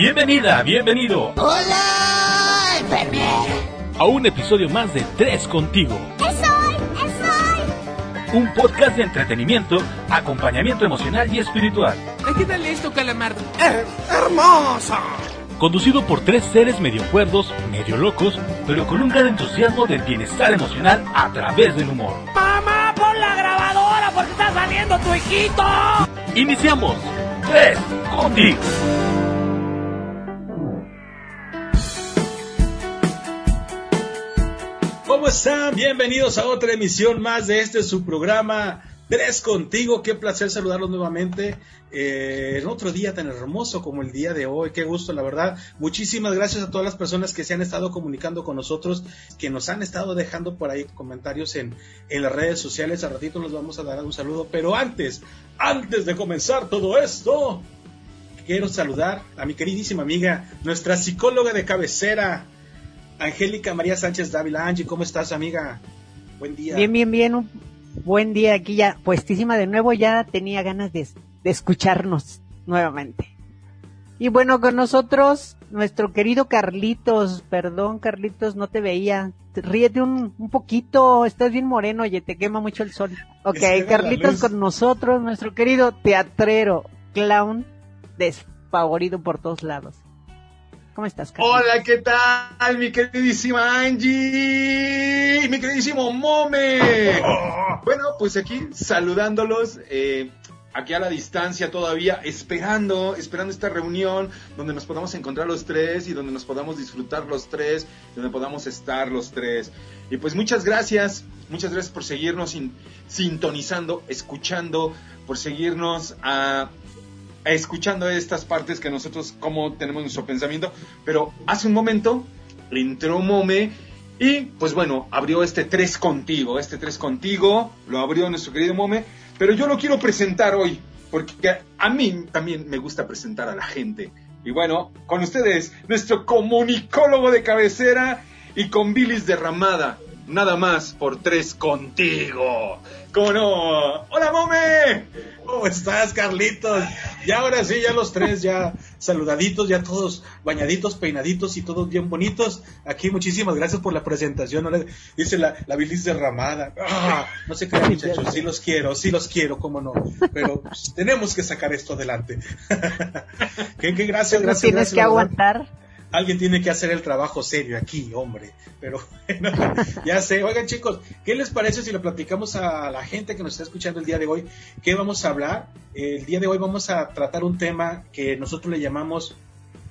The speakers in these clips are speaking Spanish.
Bienvenida, bienvenido. Hola, enfermera. A un episodio más de Tres Contigo. ¡Esoy! ¡Esoy! Un podcast de entretenimiento, acompañamiento emocional y espiritual. Ayúdale esto, calamardo. ¡Hermosa! Conducido por tres seres medio cuerdos, medio locos, pero con un gran entusiasmo del bienestar emocional a través del humor. ¡Mamá, pon la grabadora porque está saliendo tu hijito! Iniciamos. Tres Contigo. ¿Cómo están? Bienvenidos a otra emisión más de este su programa Tres Contigo. Qué placer saludarlos nuevamente eh, en otro día tan hermoso como el día de hoy. Qué gusto, la verdad. Muchísimas gracias a todas las personas que se han estado comunicando con nosotros, que nos han estado dejando por ahí comentarios en, en las redes sociales. A ratito nos vamos a dar un saludo. Pero antes, antes de comenzar todo esto, quiero saludar a mi queridísima amiga, nuestra psicóloga de cabecera. Angélica María Sánchez Dávila. Angie, ¿cómo estás, amiga? Buen día. Bien, bien, bien. Un buen día aquí ya, puestísima de nuevo. Ya tenía ganas de, de escucharnos nuevamente. Y bueno, con nosotros, nuestro querido Carlitos. Perdón, Carlitos, no te veía. Ríete un, un poquito. Estás bien moreno, oye, te quema mucho el sol. Ok, Carlitos con nosotros, nuestro querido teatrero, clown, despavorido por todos lados. ¿Cómo estás, Carlitos? Hola, ¿qué tal, mi queridísima Angie? Mi queridísimo Mome. Bueno, pues aquí saludándolos, eh, aquí a la distancia todavía, esperando, esperando esta reunión donde nos podamos encontrar los tres y donde nos podamos disfrutar los tres, donde podamos estar los tres. Y pues muchas gracias, muchas gracias por seguirnos sin- sintonizando, escuchando, por seguirnos a escuchando estas partes que nosotros como tenemos nuestro pensamiento, pero hace un momento entró Mome y pues bueno, abrió este 3 contigo, este 3 contigo, lo abrió nuestro querido Mome, pero yo lo quiero presentar hoy, porque a mí también me gusta presentar a la gente. Y bueno, con ustedes, nuestro comunicólogo de cabecera y con bilis derramada, nada más por 3 contigo. ¿Cómo no? ¡Hola, Mome! ¿Cómo estás, Carlitos? Ya ahora sí, ya los tres ya saludaditos, ya todos bañaditos, peinaditos y todos bien bonitos. Aquí muchísimas gracias por la presentación. ¿no? Dice la, la bilis derramada. Ah, no se crean, muchachos, sí los quiero, sí los quiero, cómo no. Pero pues, tenemos que sacar esto adelante. ¿Qué, qué gracias, gracias. tienes gracias, que verdad. Alguien tiene que hacer el trabajo serio aquí, hombre. Pero bueno, ya sé. Oigan, chicos, ¿qué les parece si le platicamos a la gente que nos está escuchando el día de hoy? ¿Qué vamos a hablar? El día de hoy vamos a tratar un tema que nosotros le llamamos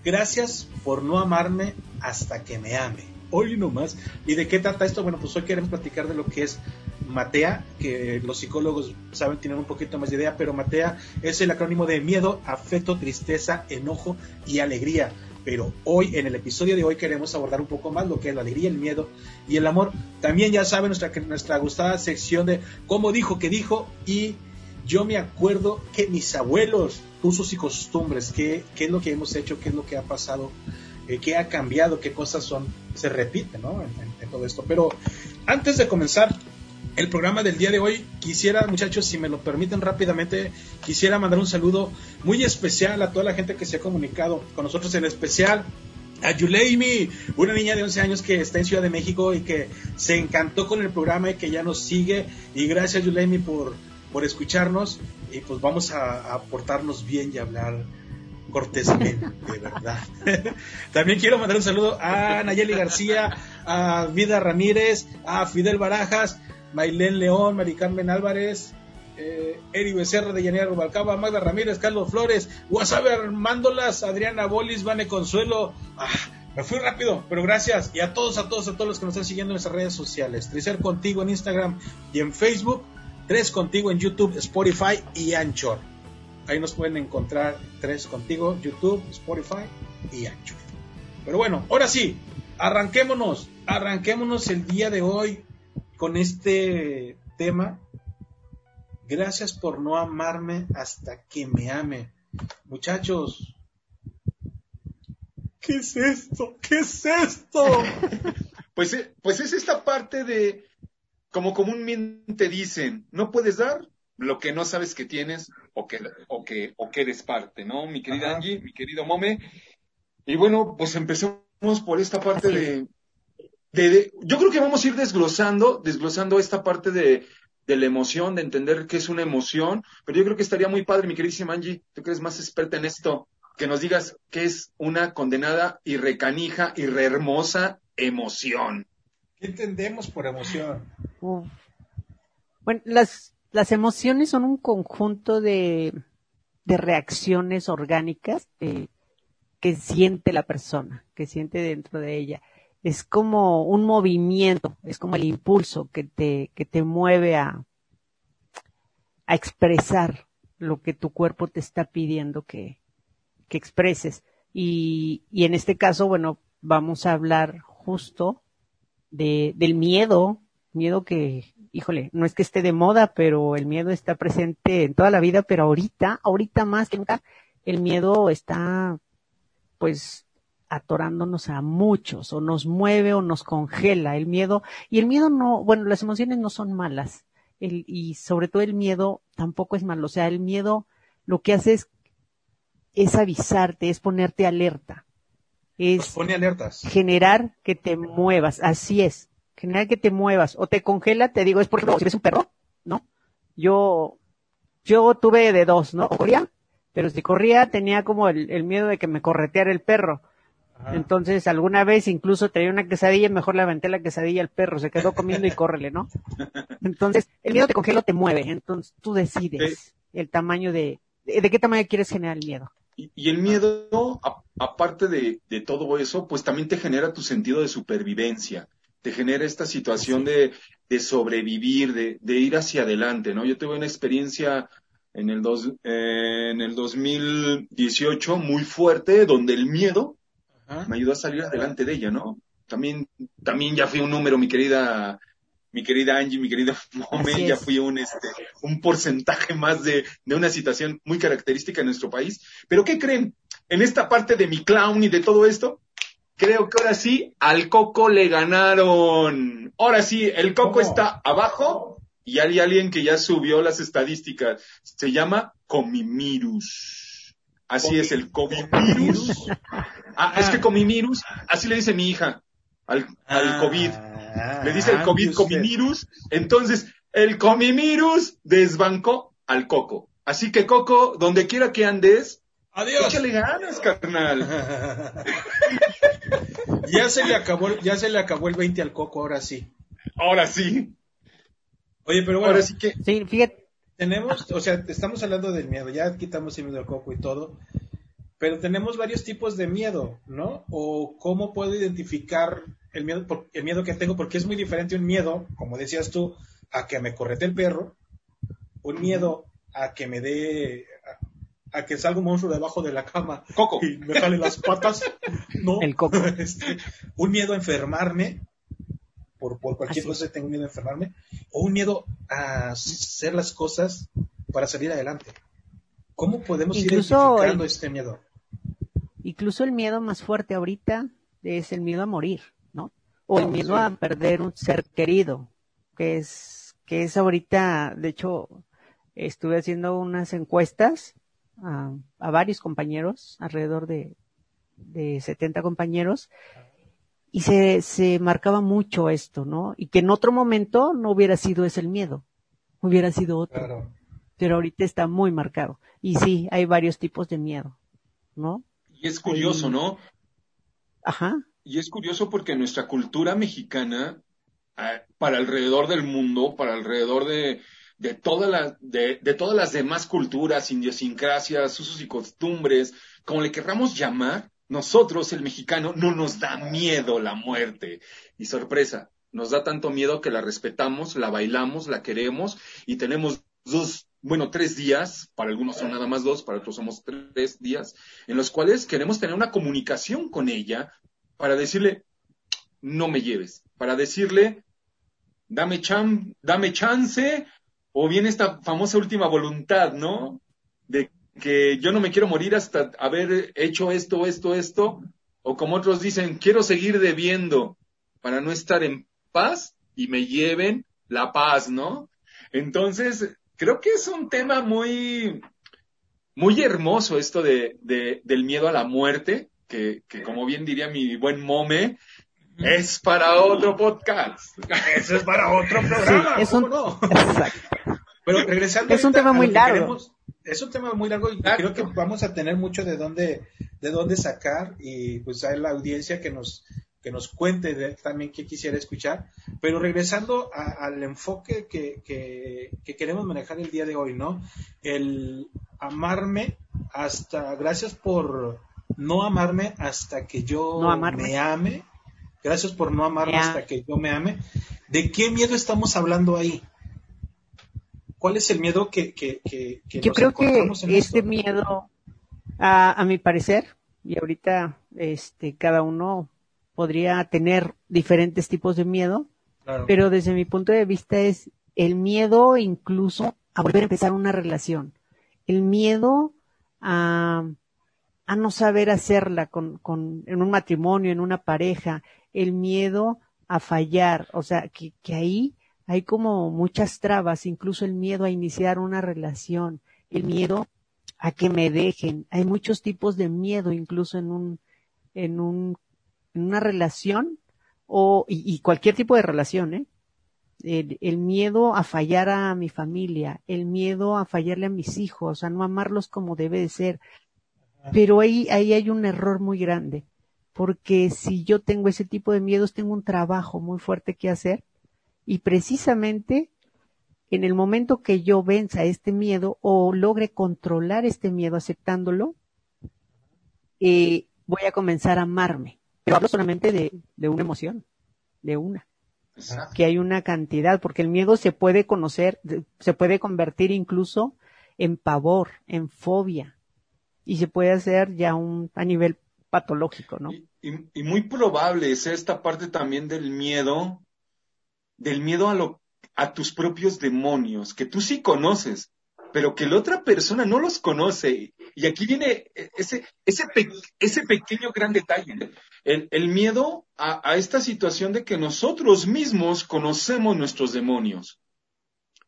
Gracias por no amarme hasta que me ame. Hoy nomás. ¿Y de qué trata esto? Bueno, pues hoy queremos platicar de lo que es Matea, que los psicólogos saben tener un poquito más de idea, pero Matea es el acrónimo de miedo, afecto, tristeza, enojo y alegría. Pero hoy, en el episodio de hoy, queremos abordar un poco más lo que es la alegría, el miedo y el amor. También ya saben nuestra, nuestra gustada sección de cómo dijo que dijo y yo me acuerdo que mis abuelos, usos y costumbres, qué, qué es lo que hemos hecho, qué es lo que ha pasado, eh, qué ha cambiado, qué cosas son, se repiten, ¿no? En, todo esto. Pero antes de comenzar el programa del día de hoy, quisiera, muchachos, si me lo permiten rápidamente, quisiera mandar un saludo muy especial a toda la gente que se ha comunicado con nosotros, en especial a Yuleimi, una niña de 11 años que está en Ciudad de México y que se encantó con el programa y que ya nos sigue. Y gracias, Yuleimi, por, por escucharnos. Y pues vamos a, a portarnos bien y hablar cortésmente, de verdad. También quiero mandar un saludo a Nayeli García, a Vida Ramírez, a Fidel Barajas, Mailén León, Mari Carmen Álvarez, eh, Eri Becerra de Llanera Rubalcaba, Magda Ramírez, Carlos Flores, Wasabe Armándolas, Adriana Bolis, Vane Consuelo. Ah, me fui rápido, pero gracias. Y a todos, a todos, a todos los que nos están siguiendo en nuestras redes sociales. Tricer Contigo en Instagram y en Facebook. Tres Contigo en YouTube, Spotify y Anchor. Ahí nos pueden encontrar Tres Contigo, YouTube, Spotify y Anchor. Pero bueno, ahora sí, arranquémonos. Arranquémonos el día de hoy con este tema. Gracias por no amarme hasta que me ame. Muchachos, ¿qué es esto? ¿Qué es esto? Pues, eh, pues es esta parte de, como comúnmente dicen, no puedes dar lo que no sabes que tienes o que, o que, o que eres parte, ¿no? Mi querida Ajá. Angie, mi querido Mome. Y bueno, pues empecemos por esta parte de, de, de- Yo creo que vamos a ir desglosando, desglosando esta parte de, de la emoción, de entender qué es una emoción. Pero yo creo que estaría muy padre, mi queridísima Angie, tú que eres más experta en esto, que nos digas qué es una condenada y recanija y re hermosa emoción. ¿Qué entendemos por emoción? Bueno, las, las emociones son un conjunto de, de reacciones orgánicas eh, que siente la persona, que siente dentro de ella. Es como un movimiento, es como el impulso que te, que te mueve a, a expresar lo que tu cuerpo te está pidiendo que, que expreses. Y, y en este caso, bueno, vamos a hablar justo de, del miedo, miedo que, híjole, no es que esté de moda, pero el miedo está presente en toda la vida, pero ahorita, ahorita más que nunca, el miedo está, pues, atorándonos a muchos, o nos mueve o nos congela el miedo, y el miedo no, bueno, las emociones no son malas, el, y sobre todo el miedo tampoco es malo, o sea, el miedo lo que hace es, es avisarte, es ponerte alerta, Nos es pone alertas. generar que te muevas, así es, generar que te muevas, o te congela, te digo, es por ejemplo, si eres un perro, ¿no? Yo, yo tuve de dos, ¿no? Corría, pero si corría tenía como el, el miedo de que me correteara el perro. Ajá. Entonces, alguna vez incluso traía una quesadilla y mejor le aventé la quesadilla al perro, se quedó comiendo y córrele, ¿no? Entonces, el miedo te congela o te mueve, entonces tú decides el tamaño de, de, de qué tamaño quieres generar el miedo. Y, y el miedo, a- aparte de, de todo eso, pues también te genera tu sentido de supervivencia, te genera esta situación de, de sobrevivir, de, de ir hacia adelante, ¿no? Yo tuve una experiencia en el, dos, eh, en el 2018 muy fuerte, donde el miedo Ajá. me ayudó a salir adelante de ella, ¿no? También, también ya fui un número, mi querida, mi querida Angie, mi querida Mome, ya fui un, este, un porcentaje más de, de una situación muy característica en nuestro país. Pero ¿qué creen? En esta parte de mi clown y de todo esto, creo que ahora sí, al Coco le ganaron. Ahora sí, el Coco está abajo y hay alguien que ya subió las estadísticas. Se llama Comimirus. Así es, el Comimirus. Ah, es que Comimirus, así le dice mi hija al, al Ah, COVID. Le dice el ah, COVID usted. Comimirus. Entonces, el Comimirus desbancó al Coco. Así que Coco, donde quiera que andes, Adiós. échale ganas, carnal. ya se le acabó, ya se le acabó el 20 al coco, ahora sí. Ahora sí. Oye, pero bueno, Ahora sí que. Sí, fíjate, tenemos, o sea, estamos hablando del miedo, ya quitamos el miedo al coco y todo, pero tenemos varios tipos de miedo, ¿no? O cómo puedo identificar el miedo, el miedo que tengo, porque es muy diferente un miedo, como decías tú, a que me correte el perro, un miedo a que me dé, a, a que salga un monstruo debajo de la cama Coco. y me jale las patas, ¿no? El coco. Este, un miedo a enfermarme, por, por cualquier Así cosa tengo miedo a enfermarme, o un miedo a hacer las cosas para salir adelante. ¿Cómo podemos Incluso ir identificando el- este miedo? Incluso el miedo más fuerte ahorita es el miedo a morir, ¿no? O el miedo a perder un ser querido, que es, que es ahorita, de hecho, estuve haciendo unas encuestas a, a varios compañeros, alrededor de, de 70 compañeros, y se, se marcaba mucho esto, ¿no? Y que en otro momento no hubiera sido ese el miedo, hubiera sido otro, Claro. pero ahorita está muy marcado. Y sí, hay varios tipos de miedo, ¿no? Y es curioso, ¿no? Ajá. Y es curioso porque nuestra cultura mexicana, eh, para alrededor del mundo, para alrededor de, de, toda la- de, de todas las demás culturas, idiosincrasias, usos y costumbres, como le querramos llamar, nosotros, el mexicano, no nos da miedo la muerte. Y sorpresa, nos da tanto miedo que la respetamos, la bailamos, la queremos y tenemos dos, bueno, tres días, para algunos son nada más dos, para otros somos tres días, en los cuales queremos tener una comunicación con ella para decirle, no me lleves, para decirle, dame, chan, dame chance, o bien esta famosa última voluntad, ¿no? De que yo no me quiero morir hasta haber hecho esto, esto, esto, o como otros dicen, quiero seguir debiendo para no estar en paz y me lleven la paz, ¿no? Entonces, creo que es un tema muy, muy hermoso esto de, de- del miedo a la muerte, que, que como bien diría mi buen Mome, es para otro podcast. Eso es para otro programa. Sí, es ¿cómo un- no? Exacto. Pero regresando Es un tema a muy largo. queremos, es un tema muy largo y creo que vamos a tener mucho de dónde, de dónde sacar y pues a la audiencia que nos, que nos cuente de- también qué quisiera escuchar. Pero regresando a- al enfoque que, que, que queremos manejar el día de hoy, ¿no? El amarme hasta, gracias por no amarme hasta que yo No me ame. Gracias por no amarme hasta que yo me ame. ¿De qué miedo estamos hablando ahí? ¿Cuál es el miedo que, que, que, que Yo nos creo que encontramos en este esto? miedo, a, a mi parecer, y ahorita este cada uno podría tener diferentes tipos de miedo, Claro. pero desde mi punto de vista es el miedo incluso a volver a empezar una relación, el miedo a, a no saber hacerla con, con, en un matrimonio, en una pareja, el miedo a fallar, o sea, que, que ahí hay como muchas trabas, incluso el miedo a iniciar una relación, el miedo a que me dejen, hay muchos tipos de miedo incluso en un, en un, en una relación o, y, y cualquier tipo de relación, ¿eh? El, el miedo a fallar a mi familia, el miedo a fallarle a mis hijos, a no amarlos como debe de ser. Pero ahí, ahí hay un error muy grande, porque si yo tengo ese tipo de miedos, tengo un trabajo muy fuerte que hacer y precisamente en el momento que yo venza este miedo o logre controlar este miedo aceptándolo, eh, voy a comenzar a amarme. Pero hablo solamente de, de una emoción, de una Exacto. que hay una cantidad, porque el miedo se puede conocer, se puede convertir incluso en pavor, en fobia, y se puede hacer ya un, a nivel patológico, ¿no? Y, y- y muy probable es esta parte también del miedo, del miedo a lo, a tus propios demonios, que tú sí conoces, pero que la otra persona no los conoce. Y aquí viene ese, ese, pe- ese pequeño gran detalle. El, el miedo a, a esta situación de que nosotros mismos conocemos nuestros demonios.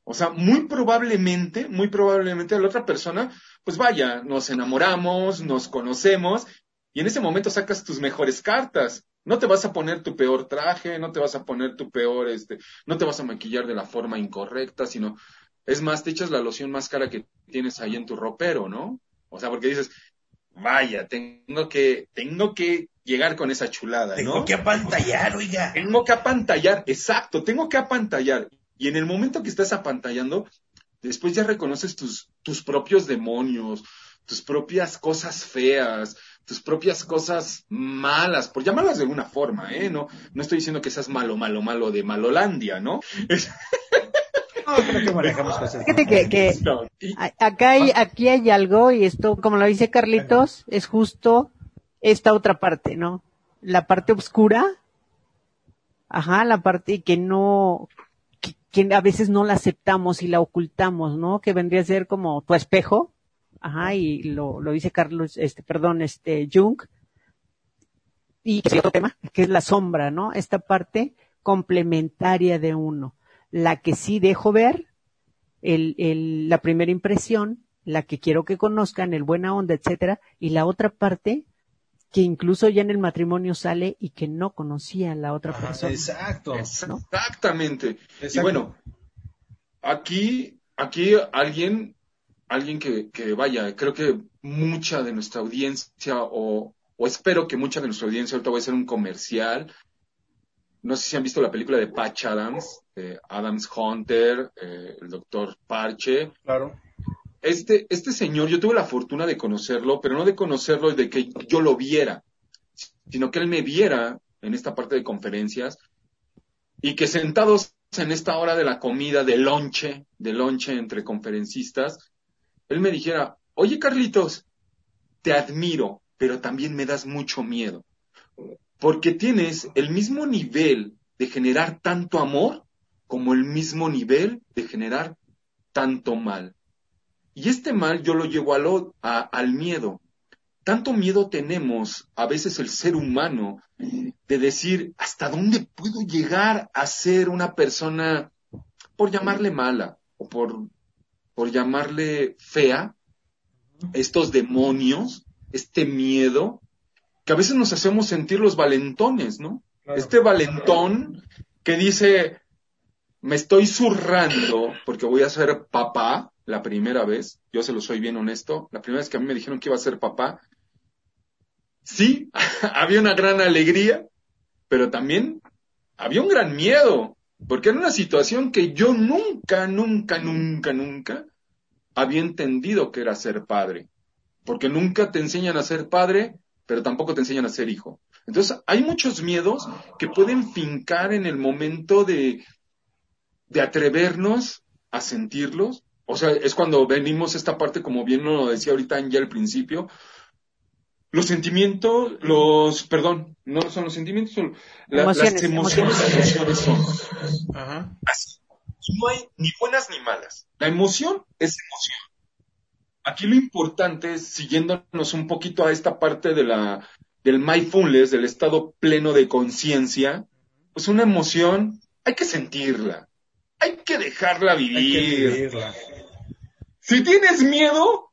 O sea, muy probablemente, muy probablemente la otra persona, pues vaya, nos enamoramos, nos conocemos, y en ese momento sacas tus mejores cartas. No te vas a poner tu peor traje, no te vas a poner tu peor, este, no te vas a maquillar de la forma incorrecta, sino, es más, te echas la loción más cara que tienes ahí en tu ropero, ¿no? O sea, porque dices, vaya, tengo que, tengo que llegar con esa chulada, Tengo que apantallar, oiga. Tengo que apantallar, exacto, tengo que apantallar. Y en el momento que estás apantallando, después ya reconoces tus, tus propios demonios, tus propias cosas feas, tus propias cosas malas, por llamarlas de alguna forma, ¿eh? No, no estoy diciendo que seas malo, malo, malo de Malolandia, ¿no? No, creo que manejamos cosas. Fíjate que, que No, y- a- acá hay, aquí hay algo, y esto, como lo dice Carlitos, es justo esta otra parte, ¿no? La parte oscura, ajá, la parte que no, que, que a veces no la aceptamos y la ocultamos, ¿no? Que vendría a ser como tu espejo, ajá, y lo, lo dice Carlos, este, perdón, este, Jung, y que es otro tema, que es la sombra, ¿no? Esta parte complementaria de uno, la que sí dejo ver, el, el, la primera impresión, la que quiero que conozcan, el buena onda, etcétera, y la otra parte que incluso ya en el matrimonio sale y que no conocía a la otra Ajá, persona. exacto. Exactamente. Y bueno, aquí, aquí alguien, alguien que, que vaya, creo que mucha de nuestra audiencia, o, o espero que mucha de nuestra audiencia, ahorita voy a hacer un comercial. No sé si han visto la película de Patch Adams, Adams Hunter, eh, el doctor Parche. Claro. Este, este señor, yo tuve la fortuna de conocerlo, pero no de conocerlo y de que yo lo viera, sino que él me viera en esta parte de conferencias y que sentados en esta hora de la comida, de lonche, de lonche entre conferencistas, él me dijera, oye Carlitos, te admiro, pero también me das mucho miedo, porque tienes el mismo nivel de generar tanto amor como el mismo nivel de generar tanto mal. Y este mal yo lo llevo al, al miedo. Tanto miedo tenemos a veces el ser humano de decir hasta dónde puedo llegar a ser una persona, por llamarle mala o por, por llamarle fea, estos demonios, este miedo, que a veces nos hacemos sentir los valentones, ¿no? Claro. Este valentón que dice, me estoy zurrando porque voy a ser papá la primera vez, yo se lo soy bien honesto, la primera vez que a mí me dijeron que iba a ser papá, sí, había una gran alegría, pero también había un gran miedo, porque era una situación que yo nunca, nunca, nunca, nunca había entendido que era ser padre, porque nunca te enseñan a ser padre, pero tampoco te enseñan a ser hijo. Entonces, hay muchos miedos que pueden fincar en el momento de, de atrevernos a sentirlos. O sea, es cuando venimos esta parte, como bien lo decía ahorita Angie al principio, los sentimientos, los, perdón, no son los sentimientos, son la- Emociones, las emociones, emociones. emociones son Ajá. así. Y no hay ni buenas ni malas. La emoción es emoción. Aquí lo importante es, siguiéndonos un poquito a esta parte de la, del mindfulness, del estado pleno de conciencia, pues una emoción hay que sentirla. Hay que dejarla Hay que vivir. vivirla. Si tienes miedo,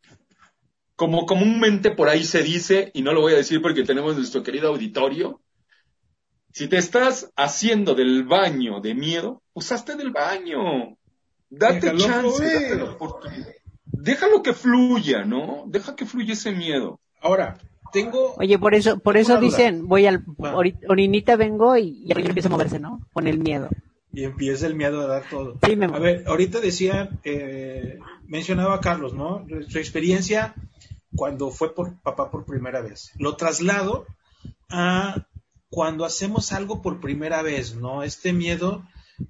como comúnmente por ahí se dice, y no lo voy a decir porque tenemos nuestro querido auditorio, si te estás haciendo del baño de miedo, usaste del baño. Date Déjalo chance, date la oportunidad. Déjalo que fluya, ¿no? Deja que fluya ese miedo. Ahora, tengo. Oye, por eso, por eso duda. dicen, voy al, ori- orinita vengo y, y empieza a moverse, ¿no? Con el miedo. Y empieza el miedo a dar todo. Sí, me- A ver, ahorita decía, eh, mencionaba Carlos, ¿no? Su experiencia cuando fue por papá por primera vez. Lo traslado a cuando hacemos algo por primera vez, ¿no? Este miedo,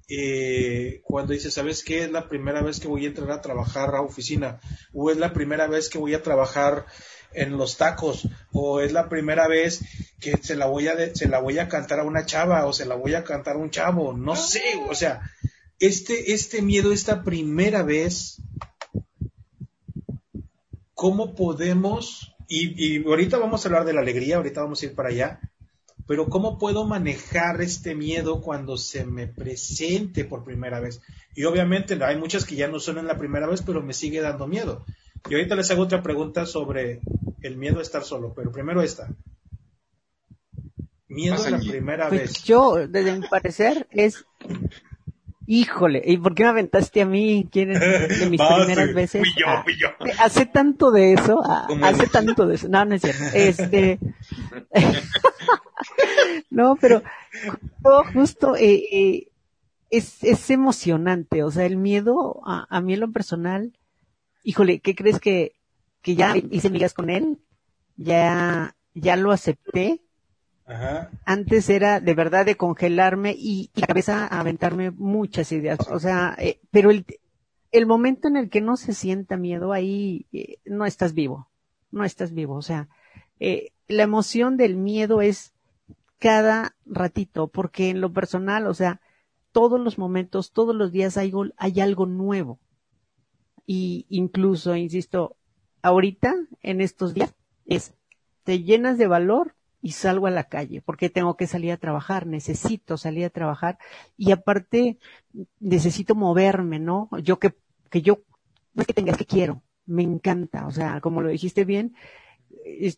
eh, cuando dices, ¿sabes qué? Es la primera vez que voy a entrar a trabajar a oficina, o es la primera vez que voy a trabajar en los tacos, o es la primera vez que se la voy a, de- se la voy a cantar a una chava, o se la voy a cantar a un chavo, no sé, o sea, este, este miedo, esta primera vez, ¿cómo podemos, y, y ahorita vamos a hablar de la alegría, ahorita vamos a ir para allá, pero ¿cómo puedo manejar este miedo cuando se me presente por primera vez? Y obviamente hay muchas que ya no son en la primera vez, pero me sigue dando miedo. Y ahorita les hago otra pregunta sobre el miedo a estar solo, pero primero esta. Miedo a la primera Pues vez. yo, desde mi parecer, es, híjole, ¿y por qué me aventaste a mí? ¿Quién es de mis Vas, primeras veces? Fui yo, Ah, fui yo. Hace tanto de eso, ah, hace tanto de eso. No, no es cierto. Este, no, pero justo eh, eh, es, es emocionante. O sea, el miedo a, a mí en lo personal, híjole, ¿qué crees que, que ya hice migas con él? Ya, ya lo acepté. Ajá. Antes era de verdad de congelarme y, y la cabeza a aventarme muchas ideas. O sea, eh, pero el, el momento en el que no se sienta miedo, ahí eh, no estás vivo. No estás vivo. O sea, eh, la emoción del miedo es cada ratito, porque en lo personal, o sea, todos los momentos, todos los días hay, hay algo nuevo. Y incluso, insisto, ahorita, en estos días, es, te llenas de valor y salgo a la calle, porque tengo que salir a trabajar, necesito salir a trabajar y aparte necesito moverme, ¿no? Yo que, que yo, no es que tengas que quiero, me encanta, o sea, como lo dijiste bien,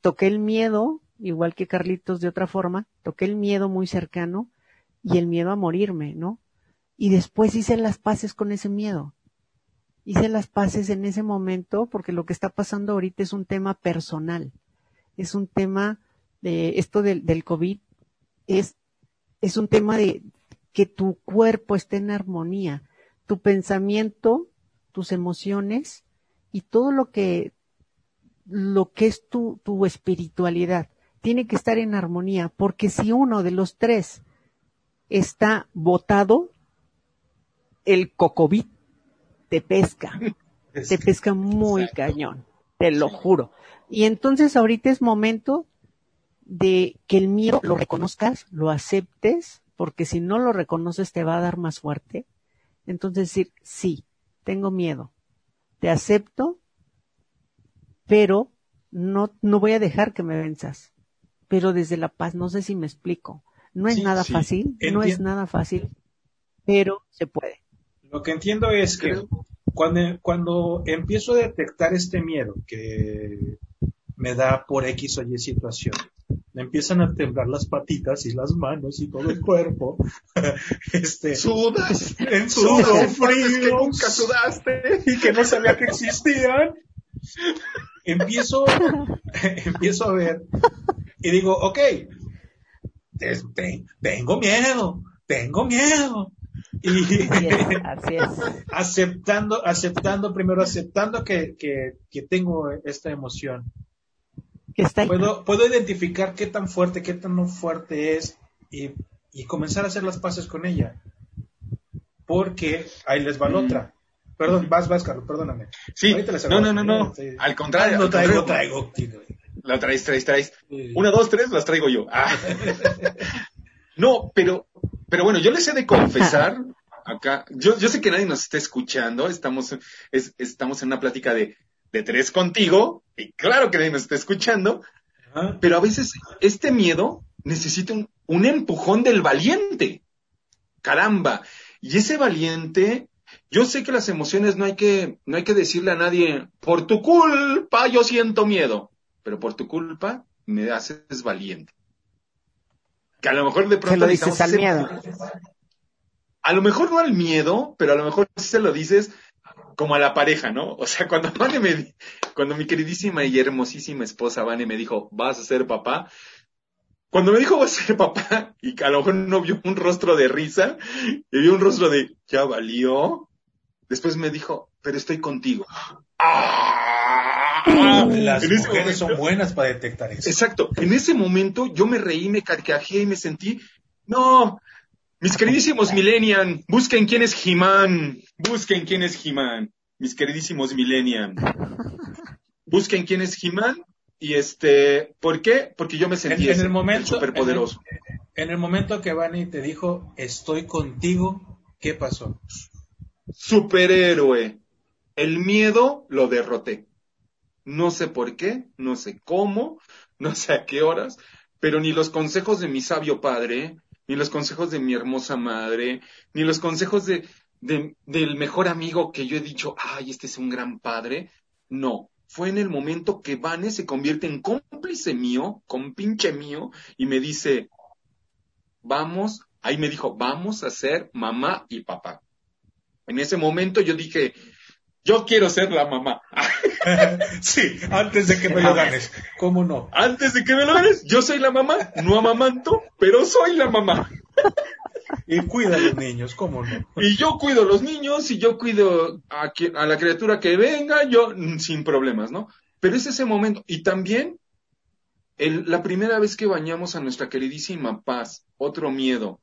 toqué el miedo, igual que Carlitos de otra forma, toqué el miedo muy cercano y el miedo a morirme, ¿no? Y después hice las paces con ese miedo. Hice las paces en ese momento porque lo que está pasando ahorita es un tema personal. Es un tema de esto del, del COVID es, es un tema de que tu cuerpo esté en armonía, tu pensamiento, tus emociones y todo lo que, lo que es tu, tu espiritualidad tiene que estar en armonía, porque si uno de los tres está botado, el cocovit te pesca, te pesca muy Exacto. cañón, te lo juro. Y entonces ahorita es momento de que el miedo lo reconozcas, lo aceptes, porque si no lo reconoces te va a dar más fuerte. Entonces decir, sí, tengo miedo, te acepto, pero no, no voy a dejar que me venzas. Pero desde la paz, no sé si me explico. No es Sí, nada sí. fácil, no es nada fácil, pero se puede. Lo que entiendo es que cuando, cuando empiezo a detectar este miedo que me da por X o Y situación, me empiezan a temblar las patitas y las manos y todo el cuerpo. este, Sudas. en en partes que frío nunca sudaste. y que no sabía que existían. Empiezo, empiezo a ver y digo, ok, te- te- tengo miedo, tengo miedo. Y Así es, así es. aceptando, aceptando, primero aceptando que, que, que tengo esta emoción. Que está ahí. Puedo, puedo identificar qué tan fuerte, qué tan no fuerte es y, y comenzar a hacer las paces con ella. Porque ahí les va la otra. Perdón, vas, vas, Carlos, perdóname. Sí, Ahorita les no, no, no, no. Sí. Al contrario. No traigo, contrario. traigo. La traes, traes, traes. Una, dos, tres, las traigo yo. Ah. No, pero, pero bueno, yo les he de confesar acá. Yo, yo sé que nadie nos está escuchando. Estamos, es- estamos en una plática de, de tres contigo. Y claro que nadie nos está escuchando. Pero a veces este miedo necesita un, un empujón del valiente. Caramba. Y ese valiente, yo sé que las emociones no hay que, no hay que decirle a nadie, por tu culpa yo siento miedo. Pero por tu culpa me haces valiente. Que a lo mejor de pronto Se lo dices al miedo. A lo mejor no al miedo, pero a lo mejor sí se lo dices como a la pareja, ¿no? O sea, cuando Vane me, cuando mi queridísima y hermosísima esposa Vane me dijo, vas a ser papá, cuando me dijo vas a ser papá, y a lo mejor no vio un rostro de risa, y vio un rostro de, ya valió, después me dijo, pero estoy contigo. ¡Ah! Las En mujeres son buenas para detectar eso. Exacto. En ese momento yo me reí, me carcajé y me sentí, no, mis queridísimos Millennium, busquen quién es He-Man, busquen quién es He-Man, mis queridísimos Millennium. Busquen quién es He-Man y este, ¿por qué? Porque yo me sentí En- en el momento- superpoderoso. En el momento que Vani te dijo, estoy contigo, ¿qué pasó? Superhéroe. El miedo lo derroté. No sé por qué, no sé cómo, no sé a qué horas, pero ni los consejos de mi sabio padre, ni los consejos de mi hermosa madre, ni los consejos de, de- del mejor amigo que yo he dicho, ay, este es un gran padre. No, fue en el momento que Vane se convierte en cómplice mío, con pinche mío, y me dice, vamos, ahí me dijo, vamos a ser mamá y papá. En ese momento yo dije, yo quiero ser la mamá. sí, antes de que me lo ganes. ¿Cómo no? Antes de que me lo ganes, yo soy la mamá, no amamanto, pero soy la mamá. Y cuida a los niños, ¿cómo no? Y yo cuido a los niños y yo cuido a, a la criatura que venga, yo mm, sin problemas, ¿no? Pero es ese momento. Y también, el- la primera vez que bañamos a nuestra queridísima Paz, otro miedo.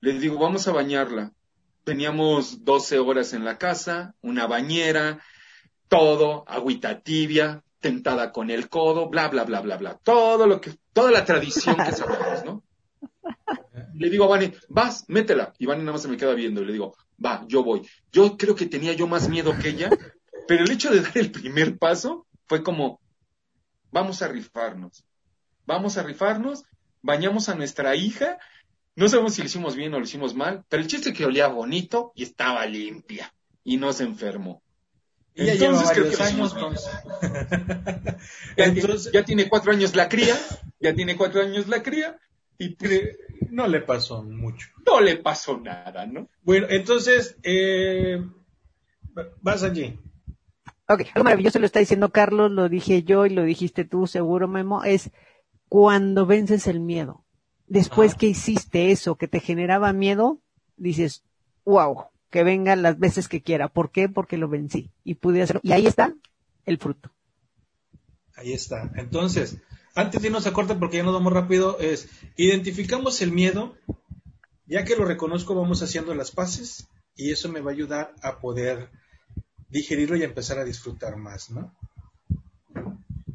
Les digo, vamos a bañarla. Teníamos 12 horas en la casa, una bañera, todo, agüita tibia, tentada con el codo, bla, bla, bla, bla, bla. Todo lo que, toda la tradición que sabemos, ¿no? Le digo a Vane, vas, métela. Y Vane nada más se me queda viendo y le digo, va, yo voy. Yo creo que tenía yo más miedo que ella, pero el hecho de dar el primer paso fue como, vamos a rifarnos. Vamos a rifarnos, bañamos a nuestra hija, no sabemos si lo hicimos bien o lo hicimos mal, pero el chiste es que olía bonito y estaba limpia y no se enfermó. Y ya Entonces, lleva creo que lo años. Ya, Entonces, ya tiene cuatro años la cría, ya tiene cuatro años la cría y pues, no le pasó mucho. no le pasó nada, ¿no? Bueno, entonces, eh, vas allí. Ok, algo maravilloso lo está diciendo Carlos, lo dije yo y lo dijiste tú, seguro Memo, es cuando vences el miedo. Después Ajá. que hiciste eso que te generaba miedo, dices, wow, que vengan las veces que quiera. ¿Por qué? Porque lo vencí y pude hacerlo. Y ahí está el fruto. Ahí está. Entonces, antes de irnos a corte, porque ya nos vamos rápido, es identificamos el miedo, ya que lo reconozco, vamos haciendo las paces y eso me va a ayudar a poder digerirlo y empezar a disfrutar más, ¿no?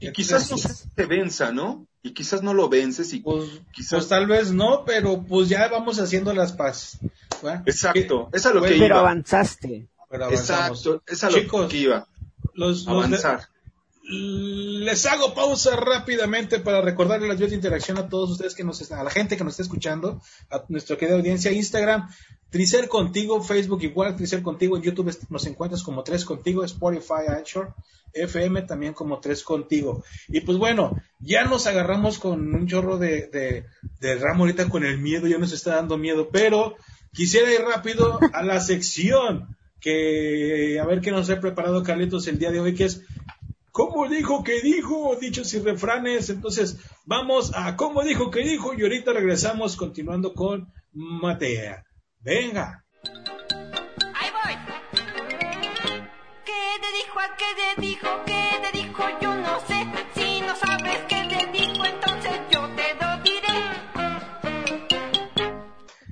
Y quizás no Entonces, se venza, ¿no? Y quizás no lo vences y Pues, quizás... pues tal vez no, pero pues ya vamos haciendo las paces. ¿va? Exacto, es a lo que Pero iba. avanzaste. Pero. Exacto, es a lo Chicos, que iba. Los, los, Avanzar. Les hago pausa rápidamente para recordarle las vías de interacción a todos ustedes que nos están, a la gente que nos está escuchando, a nuestra querida audiencia, Instagram, Tricer Contigo, Facebook igual, Tricer Contigo, en YouTube nos encuentras como Tres Contigo, Spotify, Anchor, FM también como Tres Contigo. Y pues bueno, ya nos agarramos con un chorro de, de, de ramo ahorita con el miedo, ya nos está dando miedo, pero quisiera ir rápido a la sección que a ver qué nos ha preparado Carlitos el día de hoy, que es ¿Cómo dijo que dijo? Dichos y refranes. Entonces, vamos a ¿Cómo dijo que dijo? Y ahorita regresamos continuando con Matea. Venga. Ahí voy. ¿Qué te dijo? ¿A qué te dijo? ¿Qué te dijo? Yo no sé. Si no sabes qué te dijo, entonces yo te lo diré.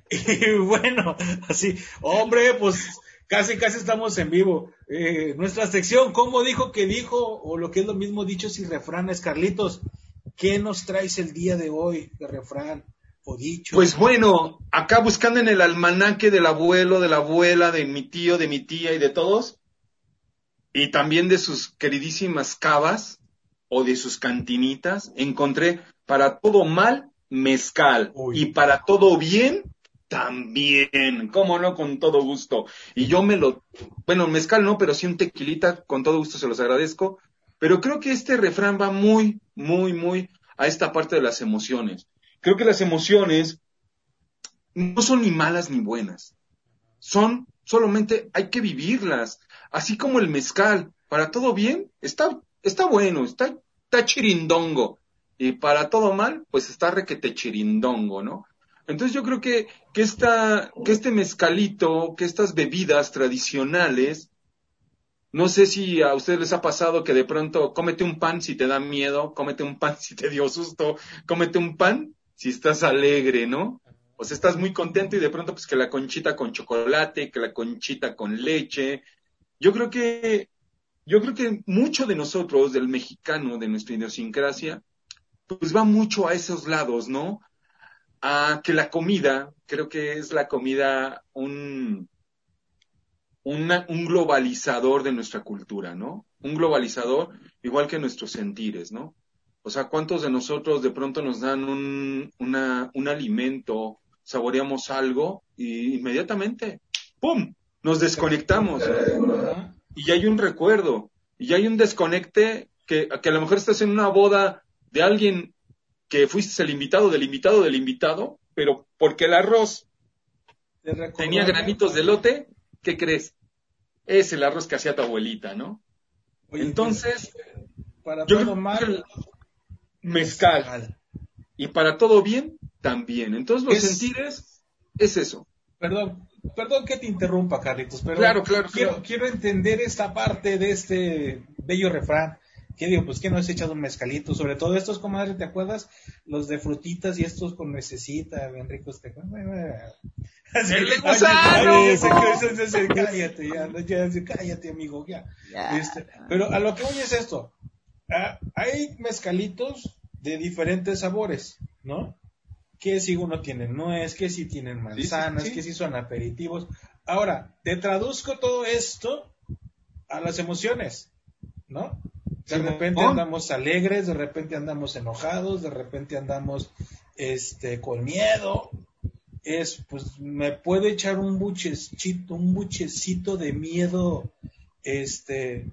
Y bueno, así, hombre, pues casi, casi estamos en vivo. Eh, nuestra sección, ¿cómo dijo que dijo? O lo que es lo mismo, dichos y refranes. Carlitos, ¿qué nos traes el día de hoy de refrán o dicho? Pues bueno, acá buscando en el almanaque del abuelo, de la abuela, de mi tío, de mi tía y de todos, y también de sus queridísimas cavas o de sus cantinitas, encontré para todo mal mezcal Uy. y para todo bien también, cómo no, con todo gusto. Y yo me lo, bueno, mezcal no, pero sí un tequilita, con todo gusto se los agradezco. Pero creo que este refrán va muy, muy, muy a esta parte de las emociones. Creo que las emociones no son ni malas ni buenas. Son solamente hay que vivirlas. Así como el mezcal, para todo bien, está, está bueno, está, está chirindongo. Y para todo mal, pues está requete chirindongo, ¿no? Entonces yo creo que, que, esta, que este mezcalito, que estas bebidas tradicionales, no sé si a ustedes les ha pasado que de pronto cómete un pan si te da miedo, cómete un pan si te dio susto, cómete un pan si estás alegre, ¿no? O sea, estás muy contento y de pronto pues que la conchita con chocolate, que la conchita con leche. Yo creo que, yo creo que mucho de nosotros, del mexicano, de nuestra idiosincrasia, pues va mucho a esos lados, ¿no? A que la comida, creo que es la comida un, una- un globalizador de nuestra cultura, ¿no? Un globalizador igual que nuestros sentires, ¿no? O sea, ¿cuántos de nosotros de pronto nos dan un, una, un alimento, saboreamos algo y inmediatamente, ¡pum! Nos desconectamos. Y hay un recuerdo. Y hay un desconecte que, que a lo mejor estás en una boda de alguien que fuiste el invitado del invitado del invitado, pero porque el arroz Te tenía granitos de lote, ¿qué crees? Es el arroz que hacía tu abuelita, ¿no? Oye, Entonces, para yo todo mal, mezcal. Y para todo bien, también. Entonces, los Es- sentires es eso. Perdón, perdón que te interrumpa, Carlitos, pero Claro, claro, quiero, claro. quiero entender esta parte de este bello refrán. ¿Qué digo? Pues que no has echado un mezcalito, sobre todo estos, comadre, ¿te acuerdas? Los de frutitas y estos con necesita, bien ricos. ¿te acuerdas? Así, ¡El de gusano! cállate, ya, ya, cállate, amigo, ya. Ya. Este, pero a lo que voy es esto. Ah, hay mezcalitos de diferentes sabores, ¿no? Que si uno tiene nuez, que si tienen manzanas, sí. que si son aperitivos. Ahora, te traduzco todo esto a las emociones, ¿no? De repente andamos alegres, de repente andamos enojados, de repente andamos este con miedo. Es, pues, me puedo echar un buchecito, un buchecito de miedo, este,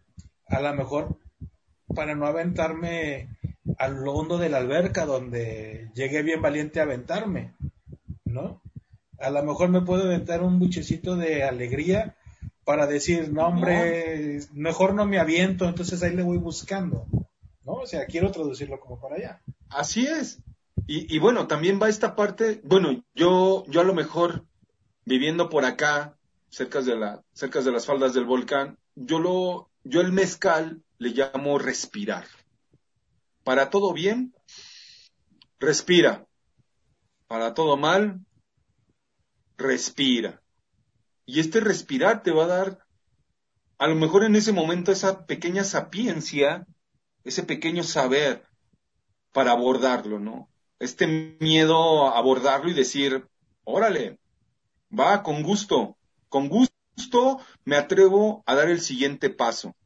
a lo mejor para no aventarme al hondo de la alberca donde llegué bien valiente a aventarme, ¿no? A lo mejor me puedo aventar un buchecito de alegría para decir, no hombre, mejor no me aviento, entonces ahí le voy buscando, ¿no? O sea, quiero traducirlo como para allá. Así es. Y, y bueno, también va esta parte, bueno, yo, yo a lo mejor viviendo por acá, cerca de la, cerca de las faldas del volcán, yo lo, yo el mezcal le llamo respirar. Para todo bien, respira. Para todo mal, respira. Y este respirar te va a dar, a lo mejor en ese momento, esa pequeña sapiencia, ese pequeño saber para abordarlo, ¿no? Este miedo a abordarlo y decir, órale, va con gusto, con gusto me atrevo a dar el siguiente paso.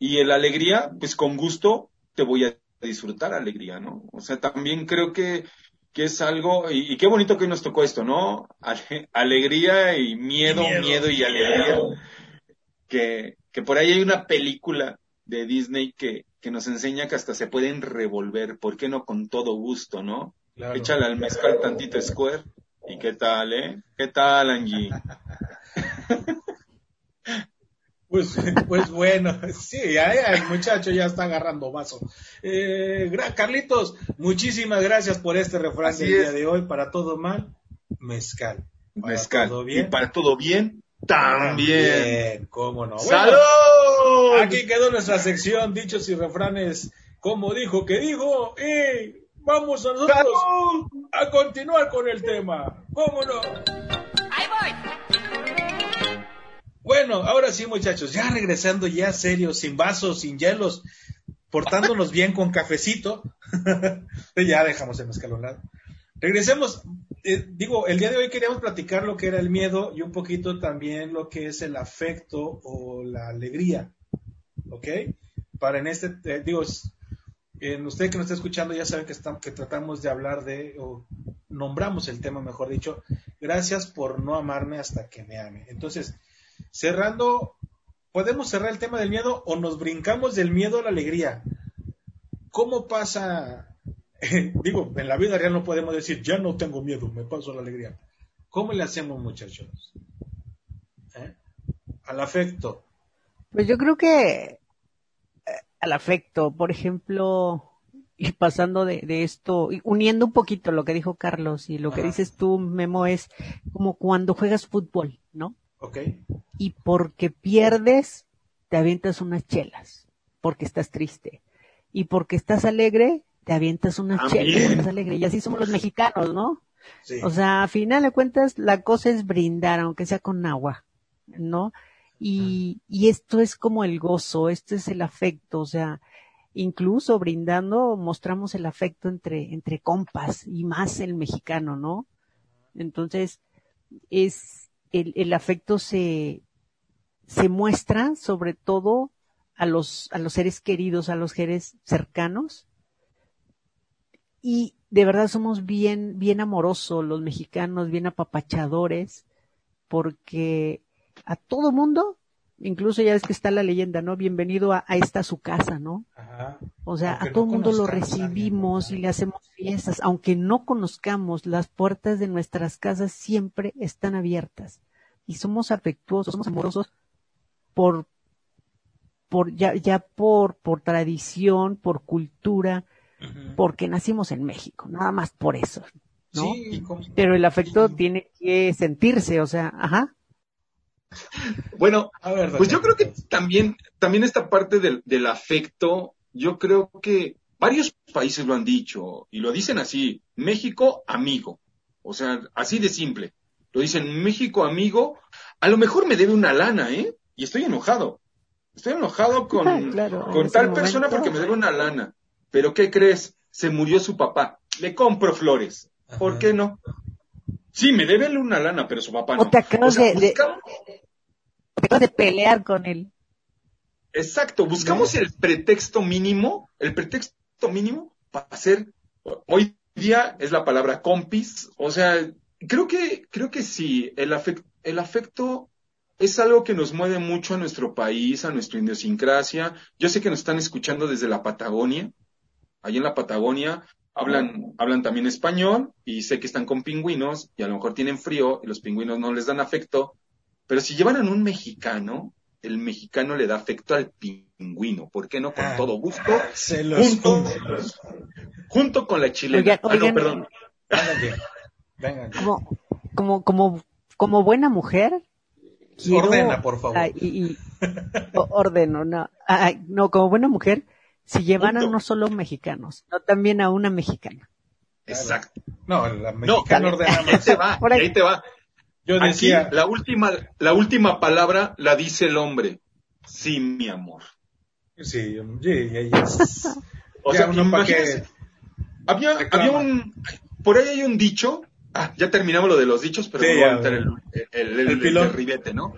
Y la alegría, pues con gusto te voy a disfrutar alegría, ¿no? O sea, también creo que, que es algo, y, y qué bonito que nos tocó esto, ¿no? Ale- alegría y miedo, Miedo. miedo, y alegría. Que, que por ahí hay una película de Disney que, que nos enseña que hasta se pueden revolver, ¿por qué no con todo gusto, no? Claro. Échale al mezcal tantito Square. ¿Y qué tal, eh? ¿Qué tal, Angie? Pues, pues bueno, sí, el muchacho ya está agarrando vaso. Eh, Carlitos, muchísimas gracias por este refrán Así del día de hoy. Para todo mal, mezcal. Para Mezcal. todo Y bien, para todo bien, también. cómo no. Bueno, ¡Salud! aquí quedó nuestra sección, dichos y refranes, como dijo que dijo, y vamos a nosotros ¡Salud! a continuar con el tema. ¿Cómo no? Bueno, ahora sí, muchachos, ya regresando ya serios, sin vasos, sin hielos, portándonos bien con cafecito. ya dejamos el lado. Regresemos. eh, digo, el día de hoy queríamos platicar lo que era el miedo y un poquito también lo que es el afecto o la alegría. ¿Ok? Para en este, eh, digo, en usted que nos está escuchando ya saben que, estamos, que tratamos de hablar de, o nombramos el tema, mejor dicho, gracias por no amarme hasta que me ame. Entonces, cerrando, podemos cerrar el tema del miedo o nos brincamos del miedo a la alegría. ¿Cómo pasa? digo, en la vida real no podemos decir, ya no tengo miedo, me paso a la alegría. ¿Cómo le hacemos, muchachos? ¿Eh? Al afecto. Pues yo creo que eh, al afecto, por ejemplo, y pasando de, de esto, y uniendo un poquito lo que dijo Carlos y lo que dices tú, Memo, es como cuando juegas fútbol, ¿no? ¿Ok? Y porque pierdes, te avientas unas chelas, porque estás triste. Y porque estás alegre, te avientas unas chelas, porque estás alegre. Y así somos los mexicanos, ¿no? Sí. O sea, a final de cuentas, la cosa es brindar, aunque sea con agua, ¿no? Y, y esto es como el gozo, esto es el afecto, o sea, incluso brindando mostramos el afecto entre, entre compas y más el mexicano, ¿no? Entonces, es, el, el afecto se, se muestra sobre todo a los, a los seres queridos, a los seres cercanos. Y de verdad somos bien, bien amorosos los mexicanos, bien apapachadores, porque a todo mundo, incluso ya ves que está la leyenda, ¿no? Bienvenido a, a esta su casa, ¿no? Ajá. O sea, Aunque a todo no mundo lo recibimos ¿no? y le hacemos fiestas, aunque no conozcamos, las puertas de nuestras casas siempre están abiertas y somos afectuosos, somos amorosos por, por ya, ya por, por tradición, por cultura, porque nacimos en México, nada más por eso, ¿no? Sí, como- Pero el afecto tiene que sentirse, o sea, ajá. Bueno, A ver, pues yo creo que también, también esta parte del, del afecto, yo creo que varios países lo han dicho y lo dicen así, México amigo, o sea, así de simple. Lo dicen México amigo, a lo mejor me debe una lana, ¿eh? Y estoy enojado. Estoy enojado con, Claro, con tal momento. persona porque me debe una lana. Pero ¿qué crees? Se murió su papá. Le compro flores. ¿Por qué no? Sí, me debe una lana, pero su papá no. O te acabas sea, de- de- buscamos- de pelear con él. Exacto, buscamos el pretexto mínimo, el pretexto mínimo para hacer, hoy día es la palabra compis, o sea, creo que, creo que sí, el afecto, el afecto es algo que nos mueve mucho a nuestro país, a nuestra idiosincrasia. Yo sé que nos están escuchando desde la Patagonia, ahí en la Patagonia hablan, hablan también español y sé que están con pingüinos y a lo mejor tienen frío y los pingüinos no les dan afecto, pero si llevan a un mexicano, el mexicano le da afecto al pingüino, ¿por qué no? Con Ah. todo gusto, Se los junto, junto con la chilena. Oigan, Ah, no, perdón. Como, como, como, como buena mujer, quiero, Ordena, por favor. Ay, y, ordeno, no, Ay, no, como buena mujer, si llevaran Punto. no solo mexicanos, sino también a una mexicana. Exacto. No, la No, mexicana ordena ahí más. te va, Por ahí. ahí te va. Yo Aquí decía, la última, la última palabra la dice el hombre. Sí, mi amor. sí, sí, ella es. O Ya sea, imagínense, que- había, había un, por ahí hay un dicho, ah, ya terminamos lo de los dichos, pero Sí, voy a aventar el, el, el, el el pilón. derribete, ¿no?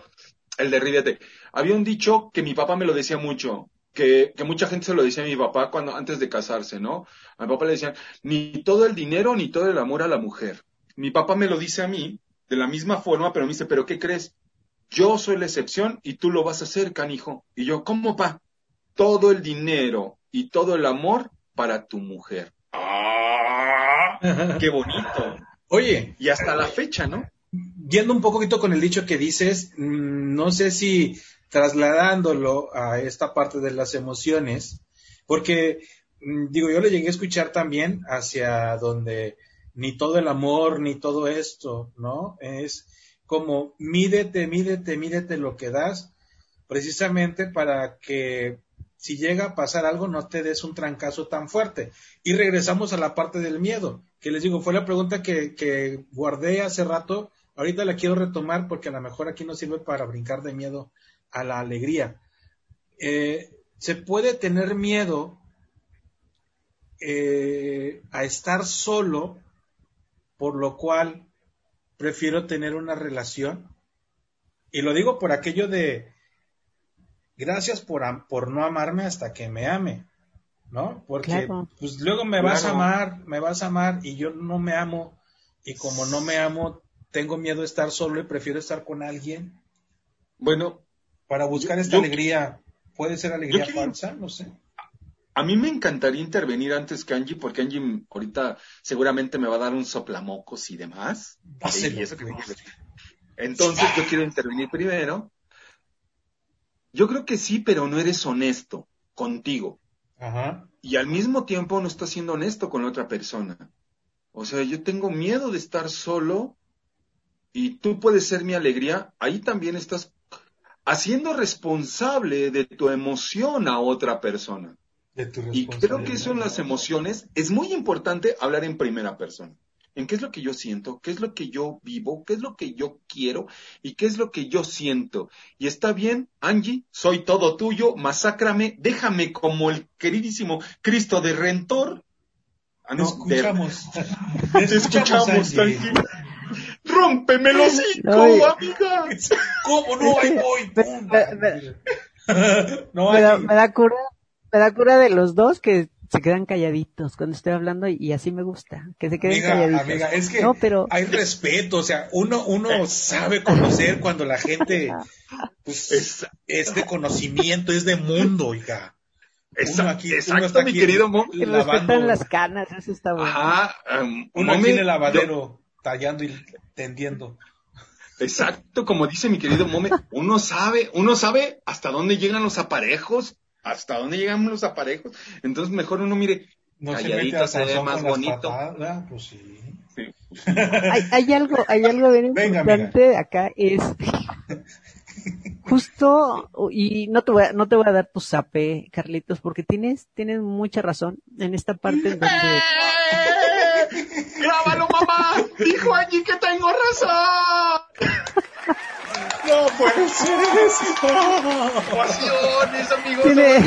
El derribete. Había un dicho que mi papá me lo decía mucho, que, que mucha gente se lo decía a mi papá cuando, antes de casarse, ¿no? A mi papá le decían, ni todo el dinero ni todo el amor a la mujer. Mi papá me lo dice a mí de la misma forma, pero me dice, ¿pero qué crees? Yo soy la excepción y tú lo vas a hacer, canijo. Y yo, ¿cómo, pa? Todo el dinero y todo el amor para tu mujer. ¡Ah! ¡Qué bonito! Oye, Y hasta la fecha, ¿no? yendo un poquito con el dicho que dices, mm, no sé si trasladándolo a esta parte de las emociones, porque mm, digo, yo lo llegué a escuchar también hacia donde ni todo el amor, ni todo esto, ¿no? Es como mídete, mídete, mídete lo que das, precisamente para que si llega a pasar algo no te des un trancazo tan fuerte. Y regresamos a la parte del miedo, que les digo, fue la pregunta que, guardé hace rato, ahorita la quiero retomar porque a lo mejor aquí nos sirve para brincar de miedo a la alegría. Eh, se puede tener miedo eh, a estar solo, por lo cual prefiero tener una relación. Y lo digo por aquello de, gracias por, por no amarme hasta que me ame, ¿no? Porque Claro. pues luego me vas a amar, me vas a amar y yo no me amo y como no me amo, tengo miedo de estar solo y prefiero estar con alguien Bueno, para buscar Yo- esta yo- alegría. ¿Puede ser alegría quiero- falsa? No sé. a mí me encantaría intervenir antes que Angie, porque Angie ahorita seguramente me va a dar un soplamocos y demás. Y eso- güey. Entonces yo quiero intervenir primero. Yo creo que sí, pero no eres honesto contigo. Ajá. Y al mismo tiempo no estás siendo honesto con la otra persona. O sea, yo tengo miedo de estar solo y tú puedes ser mi alegría. Ahí también estás haciendo responsable de tu emoción a otra persona. De tu Y creo que eso en las emociones es muy importante hablar en primera persona. En qué es lo que yo siento, qué es lo que yo vivo, qué es lo que yo quiero y qué es lo que yo siento. Y está bien, Angie, soy todo tuyo, masácrame, déjame como el queridísimo Cristo de Rentor. Ah, Te no, escuchamos. de- te escuchamos, Angie. tranquila. Rómpeme los hocico, Ay. amiga. ¿Cómo no? Ahí voy. Me- me- me- no, me, da, me da cura, me da cura de los dos que se quedan calladitos cuando estoy hablando y, y así me gusta, que se queden Amiga, calladitos. amiga, es que no, pero hay respeto, o sea, uno, uno sabe conocer cuando la gente, pues, Es- es de conocimiento, es de mundo, oiga. Uno aquí- uno exacto, está mi aquí querido Mo. que lavando, respetan las canas, eso está bueno. Ajá. um, uno aquí Mome, en el lavadero, tallando y tendiendo. Exacto, como dice mi querido Mome, uno sabe, uno sabe hasta dónde llegan los aparejos, hasta dónde llegan los aparejos. Entonces mejor uno mire, No se Calladito a se ve más bonito. patadas, pues sí. Hay, hay algo, hay algo bien Venga, importante acá es justo y no te voy a, no te voy a dar tu zape, Carlitos, porque tienes, tienes mucha razón en esta parte en donde ¡Grábalo, mamá! Dijo allí que tengo razón. No puede ser eso. Pasiones, amigos. tiene,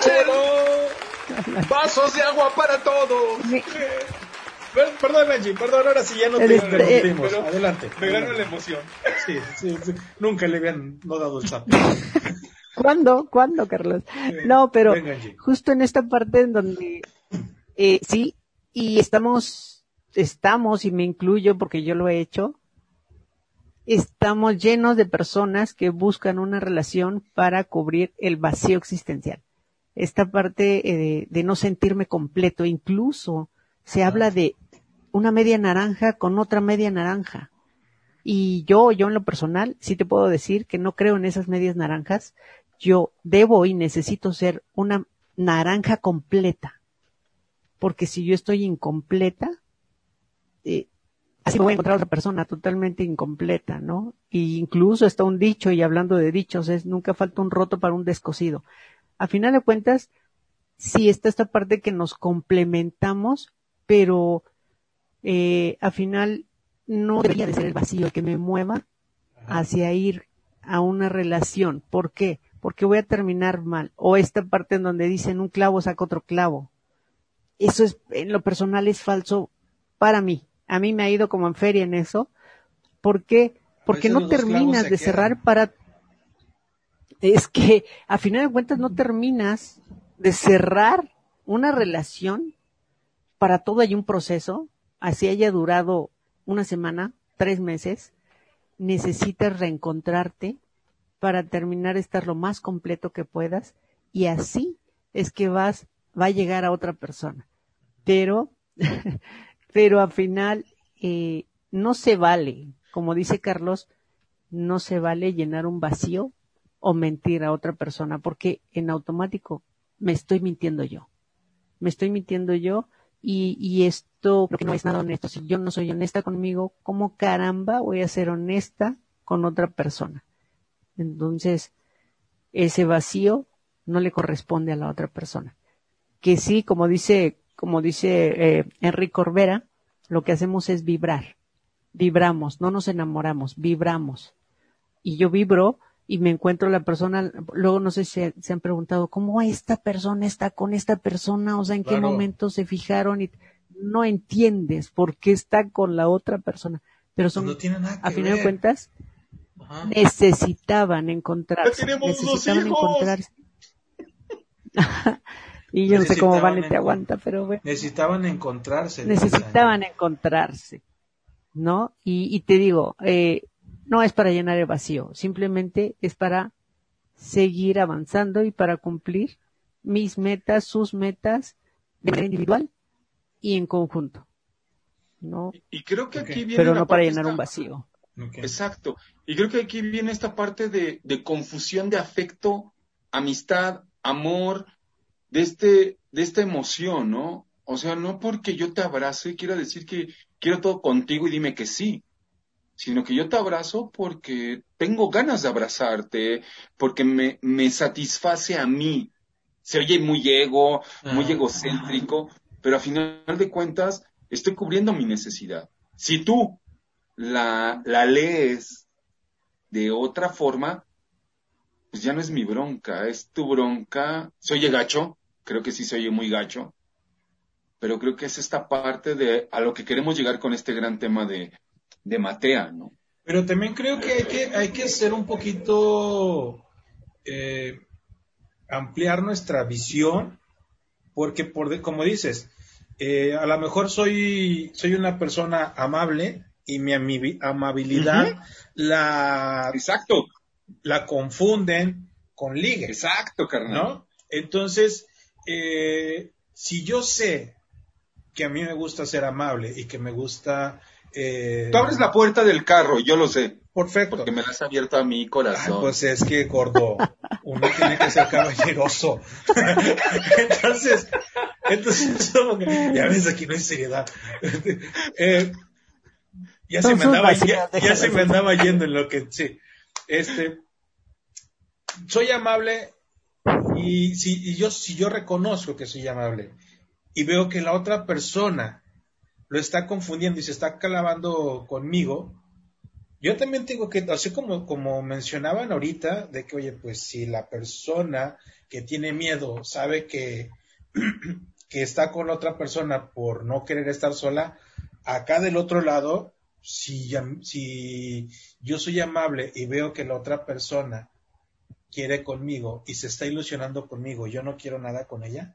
Chelo. Vasos de agua para todos. Perdón, Angie, perdón, ahora sí ya no te interrumpimos. eh, Adelante. Me ganó la emoción. Sí, sí, sí. Nunca le habían no dado el zap. ¿cuándo? ¿Cuándo, Carlos? No, pero Venga, justo en esta parte en donde eh, sí y estamos estamos y me incluyo porque yo lo he hecho estamos llenos de personas que buscan una relación para cubrir el vacío existencial. Esta parte eh, de, de no sentirme completo incluso se habla de una media naranja con otra media naranja. Y yo yo en lo personal sí te puedo decir que no creo en esas medias naranjas. Yo debo y necesito ser una naranja completa. Porque si yo estoy incompleta, eh, así me voy a encontrar otra persona totalmente incompleta, ¿no? Y incluso está un dicho, y hablando de dichos, es nunca falta un roto para un descosido. A final de cuentas, sí está esta parte que nos complementamos, pero eh, al final no debería de ser el vacío el que me mueva hacia ir a una relación. ¿Por qué? Porque voy a terminar mal. O esta parte en donde dicen un clavo saca otro clavo. Eso es, en lo personal es falso para mí. A mí me ha ido como en feria en eso. ¿Por qué? Porque no terminas de cerrar quedan. para, es que a final de cuentas no terminas de cerrar una relación para todo hay un proceso, así haya durado una semana, tres meses, necesitas reencontrarte para terminar de estar lo más completo que puedas y así es que vas, va a llegar a otra persona. Pero, pero al final eh, no se vale, como dice Carlos, no se vale llenar un vacío o mentir a otra persona porque en automático me estoy mintiendo yo. Me estoy mintiendo yo y, y esto creo no es nada honesto. Si yo no soy honesta conmigo, ¿cómo caramba voy a ser honesta con otra persona? Entonces, ese vacío no le corresponde a la otra persona. Que sí, como dice, como dice eh, Enrique Corbera, lo que hacemos es vibrar. Vibramos, no nos enamoramos, vibramos. Y yo vibro y me encuentro la persona, luego no sé si se han preguntado, ¿cómo esta persona está con esta persona? O sea, ¿en qué momento se fijaron? Y no entiendes por qué está con la otra persona. Pero son, no que a final de cuentas, Ajá. necesitaban encontrarse. Ya tenemos dos necesitaban hijos. encontrarse. y yo no sé cómo Necesitaban Vane te aguanta, pero bueno, Necesitaban encontrarse. necesitaban encontrarse, ¿no? Y, y te digo, eh, no es para llenar el vacío, simplemente es para seguir avanzando y para cumplir mis metas, sus metas de manera individual y en conjunto, ¿no? Y creo que aquí viene Pero no para llenar esta- un vacío. Exacto. Y creo que aquí viene esta parte de, de confusión de afecto, amistad, amor, de este, de esta emoción, ¿no? O sea, no porque yo te abrace quiero decir que quiero todo contigo y dime que sí, sino que yo te abrazo porque tengo ganas de abrazarte, porque me, me satisface a mí. Se oye muy ego, muy egocéntrico, pero a final de cuentas estoy cubriendo mi necesidad. Si tú la, la lees de otra forma, pues ya no es mi bronca, es tu bronca. Soy gacho, creo que sí soy muy gacho, pero creo que es esta parte de a lo que queremos llegar con este gran tema de, de Matea, ¿no? Pero también creo que hay que, hay que ser un poquito, eh, ampliar nuestra visión, porque por de- como dices, eh, a lo mejor soy, soy una persona amable y mi amabilidad la, Exacto, la confunden con ligue, exacto, carnal. ¿no? Entonces, eh, si yo sé que a mí me gusta ser amable y que me gusta... eh, Tú abres la puerta del carro, yo lo sé, Perfecto. porque me la has abierto a mi Ay, corazón. pues es que, gordo, uno tiene que ser caballeroso. entonces, entonces, ya ves, aquí no hay seriedad. Eh, ya se me andaba, ya, ya se me andaba yendo en lo que, sí. Este, soy amable y si y yo, si yo reconozco que soy amable y veo que la otra persona lo está confundiendo y se está calabando conmigo, yo también tengo que, así como, como mencionaban ahorita, de que, oye, pues si la persona que tiene miedo sabe que, que está con otra persona por no querer estar sola, acá del otro lado, si, si yo soy amable y veo que la otra persona quiere conmigo y se está ilusionando conmigo, yo no quiero nada con ella,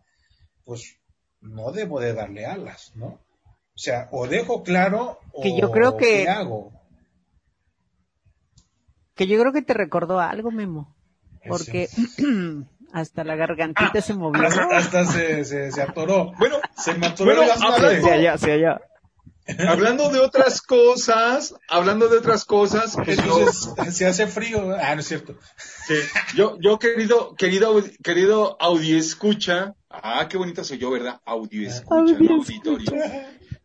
pues no debo de darle alas, ¿no? O sea, o dejo claro o Que yo creo que- ¿qué hago. Que yo creo que te recordó algo, Memo. Porque hasta la gargantita se movió. Hasta, hasta se, se, se atoró. Bueno, Se me atoró bueno, hablando- allá, hacia allá. Hablando de otras cosas, hablando de otras cosas, pues yo- se hace frío. Ah, no es cierto. Sí. Yo, yo querido, querido, audi- querido audio escucha, ah, qué bonito soy yo, ¿verdad? Audio escucha, Audio no auditorio.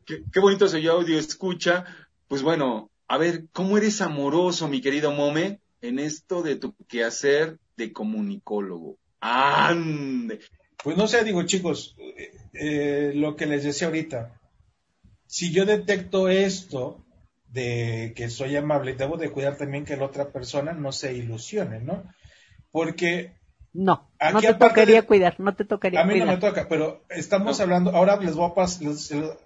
Qué, qué bonito soy yo, audio escucha. Pues bueno, a ver, ¿cómo eres amoroso, mi querido Mome, en esto de tu quehacer de comunicólogo? Ande. Pues no sé, digo, chicos, eh, eh, lo que les decía ahorita. Si yo detecto esto de que soy amable, debo de cuidar también que la otra persona no se ilusione, ¿no? Porque No, Aquí no te tocaría de- cuidar, no te tocaría A mí no cuidar. me toca, pero estamos hablando, ahora les voy a pasar,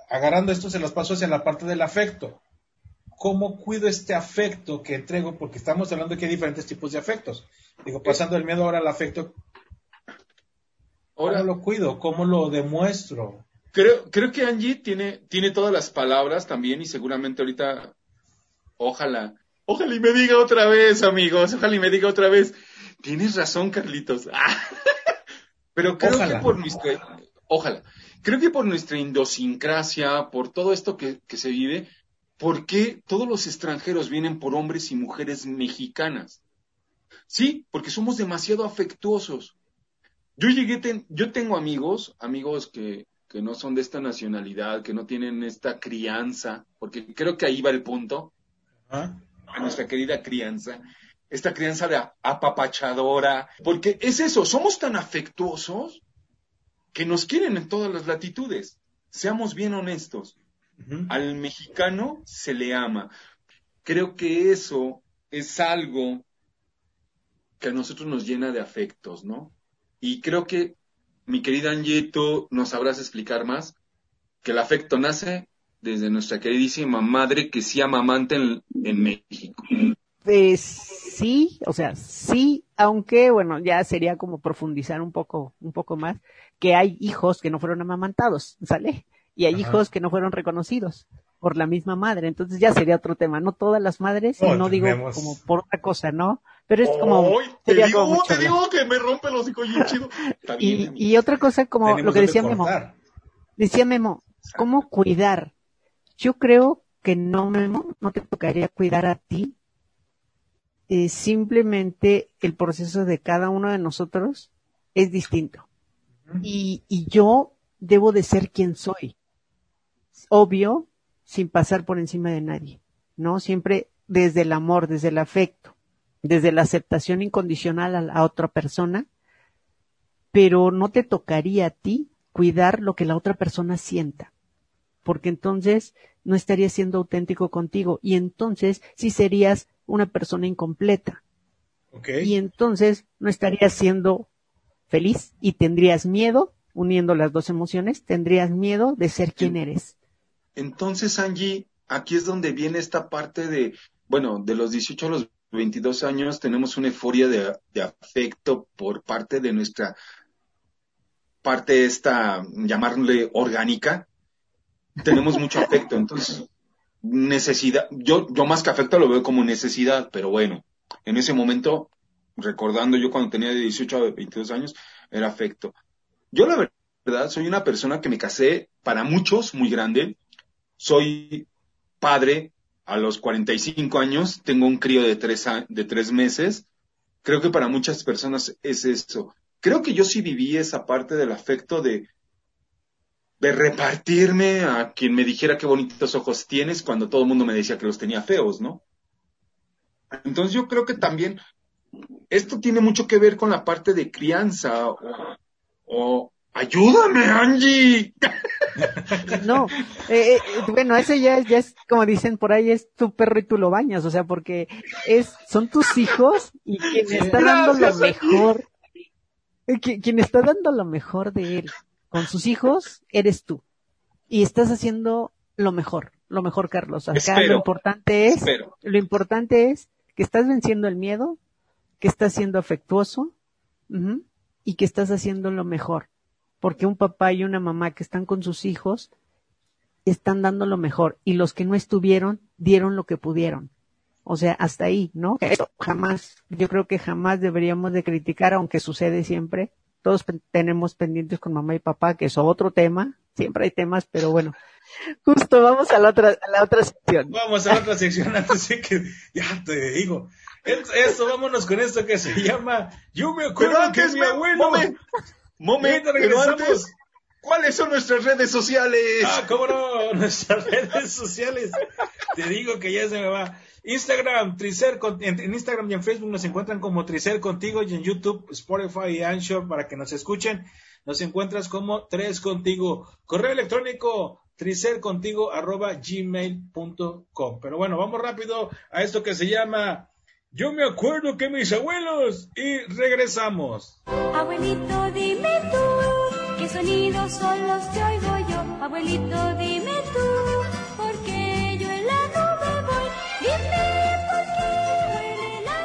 agarrando esto se los paso hacia la parte del afecto. ¿cómo cuido este afecto que entrego? Porque estamos hablando que hay diferentes tipos de afectos. Digo, pasando el miedo ahora al afecto, ¿cómo Ahora, lo cuido? ¿Cómo lo demuestro? Creo, creo que Angie tiene, tiene todas las palabras también y seguramente ahorita, ojalá, ojalá y me diga otra vez, amigos, ojalá y me diga otra vez. Tienes razón, Carlitos. Ah. Pero creo Ojalá. que por nuestra, ojalá, creo que por nuestra idiosincrasia, por todo esto que, que se vive, ¿por qué todos los extranjeros vienen por hombres y mujeres mexicanas? Sí, porque somos demasiado afectuosos. Yo llegué, ten- yo tengo amigos, amigos que, que no son de esta nacionalidad, que no tienen esta crianza, porque creo que ahí va el punto, ¿Ah? a nuestra querida crianza, esta crianza de apapachadora, porque es eso, somos tan afectuosos que nos quieren en todas las latitudes. Seamos bien honestos, al mexicano se le ama. Creo que eso es algo que a nosotros nos llena de afectos, ¿no? Y creo que, mi querida Angie, tú nos sabrás explicar más, que el afecto nace desde nuestra queridísima madre que sí amamante en, en México. Pues sí, o sea, sí, aunque bueno, ya sería como profundizar un poco, un poco más, que hay hijos que no fueron amamantados, ¿sale? Y hay Ajá. hijos que no fueron reconocidos por la misma madre, entonces ya sería otro tema, no todas las madres, y No, digo tenemos- como por otra cosa, ¿no? Pero es como, te digo, como te digo que me rompe los hocico chido. Bien, y, y otra cosa como Tenemos lo que decía Memo, decía Memo, ¿cómo cuidar? Yo creo que no, Memo, no te tocaría cuidar a ti. Eh, simplemente el proceso de cada uno de nosotros es distinto. Y, y yo debo de ser quien soy. Obvio, sin pasar por encima de nadie. ¿No? Siempre desde el amor, desde el afecto, desde la aceptación incondicional a, otra persona. Pero no te tocaría a ti cuidar lo que la otra persona sienta. Porque entonces no estarías siendo auténtico contigo. Y entonces sí serías una persona incompleta. Y entonces no estarías siendo feliz y tendrías miedo, uniendo las dos emociones, tendrías miedo de ser quien eres. Entonces, Angie, aquí es donde viene esta parte de, bueno, de los 18 a los 22 años tenemos una euforia de, afecto por parte de nuestra parte esta, llamarle orgánica. Tenemos mucho afecto, entonces, necesidad, yo, yo más que afecto lo veo como necesidad, pero bueno, en ese momento, recordando yo cuando tenía de 18 a 22 años, era afecto. Yo la verdad soy una persona que me casé para muchos muy grande, soy padre a los 45 años, tengo un crío de tres, de tres meses. Creo que para muchas personas es eso. Creo que yo sí viví esa parte del afecto de, de repartirme a quien me dijera qué bonitos ojos tienes cuando todo el mundo me decía que los tenía feos, ¿no? Entonces yo creo que también esto tiene mucho que ver con la parte de crianza o ayúdame, Angie. No, eh, eh, bueno, eso ya, es- ya es, como dicen por ahí, es tu perro y tú lo bañas, o sea, porque es, son tus hijos y quien está dando lo mejor, eh, qui- quien está dando lo mejor de él con sus hijos, eres tú. Y estás haciendo lo mejor, lo mejor, Carlos. Acá Espero. lo importante es, Espero. lo importante es que estás venciendo el miedo, que estás siendo afectuoso y que estás haciendo lo mejor. Porque un papá y una mamá que están con sus hijos están dando lo mejor y los que no estuvieron dieron lo que pudieron. O sea, hasta ahí, ¿no? Eso jamás, yo creo que jamás deberíamos de criticar, aunque sucede siempre. Todos tenemos pendientes con mamá y papá, que es otro tema. Siempre hay temas, pero bueno. Justo, vamos a la otra, a la otra sección. Vamos a la otra sección antes de que ya te digo. Es- Esto, vámonos con esto que se llama Yo me acuerdo que antes, mi abuelo. Mome, Ahorita pero regresamos. antes, ¿cuáles son nuestras redes sociales? Ah, cómo no, nuestras redes sociales. Te digo que ya se me va. Instagram, Tricer, en Instagram y en Facebook nos encuentran como Tricer contigo y en YouTube, Spotify y Anchor para que nos escuchen. Nos encuentras como Tres contigo. Correo electrónico, tricercontigo arroba gmail.com. Pero bueno, vamos rápido a esto que se llama yo me acuerdo que mis abuelos y regresamos. Abuelito, dime tú, ¿qué sonidos son los que oigo yo? Abuelito, dime tú, ¿por qué yo en la nube voy? Dime por qué huele la...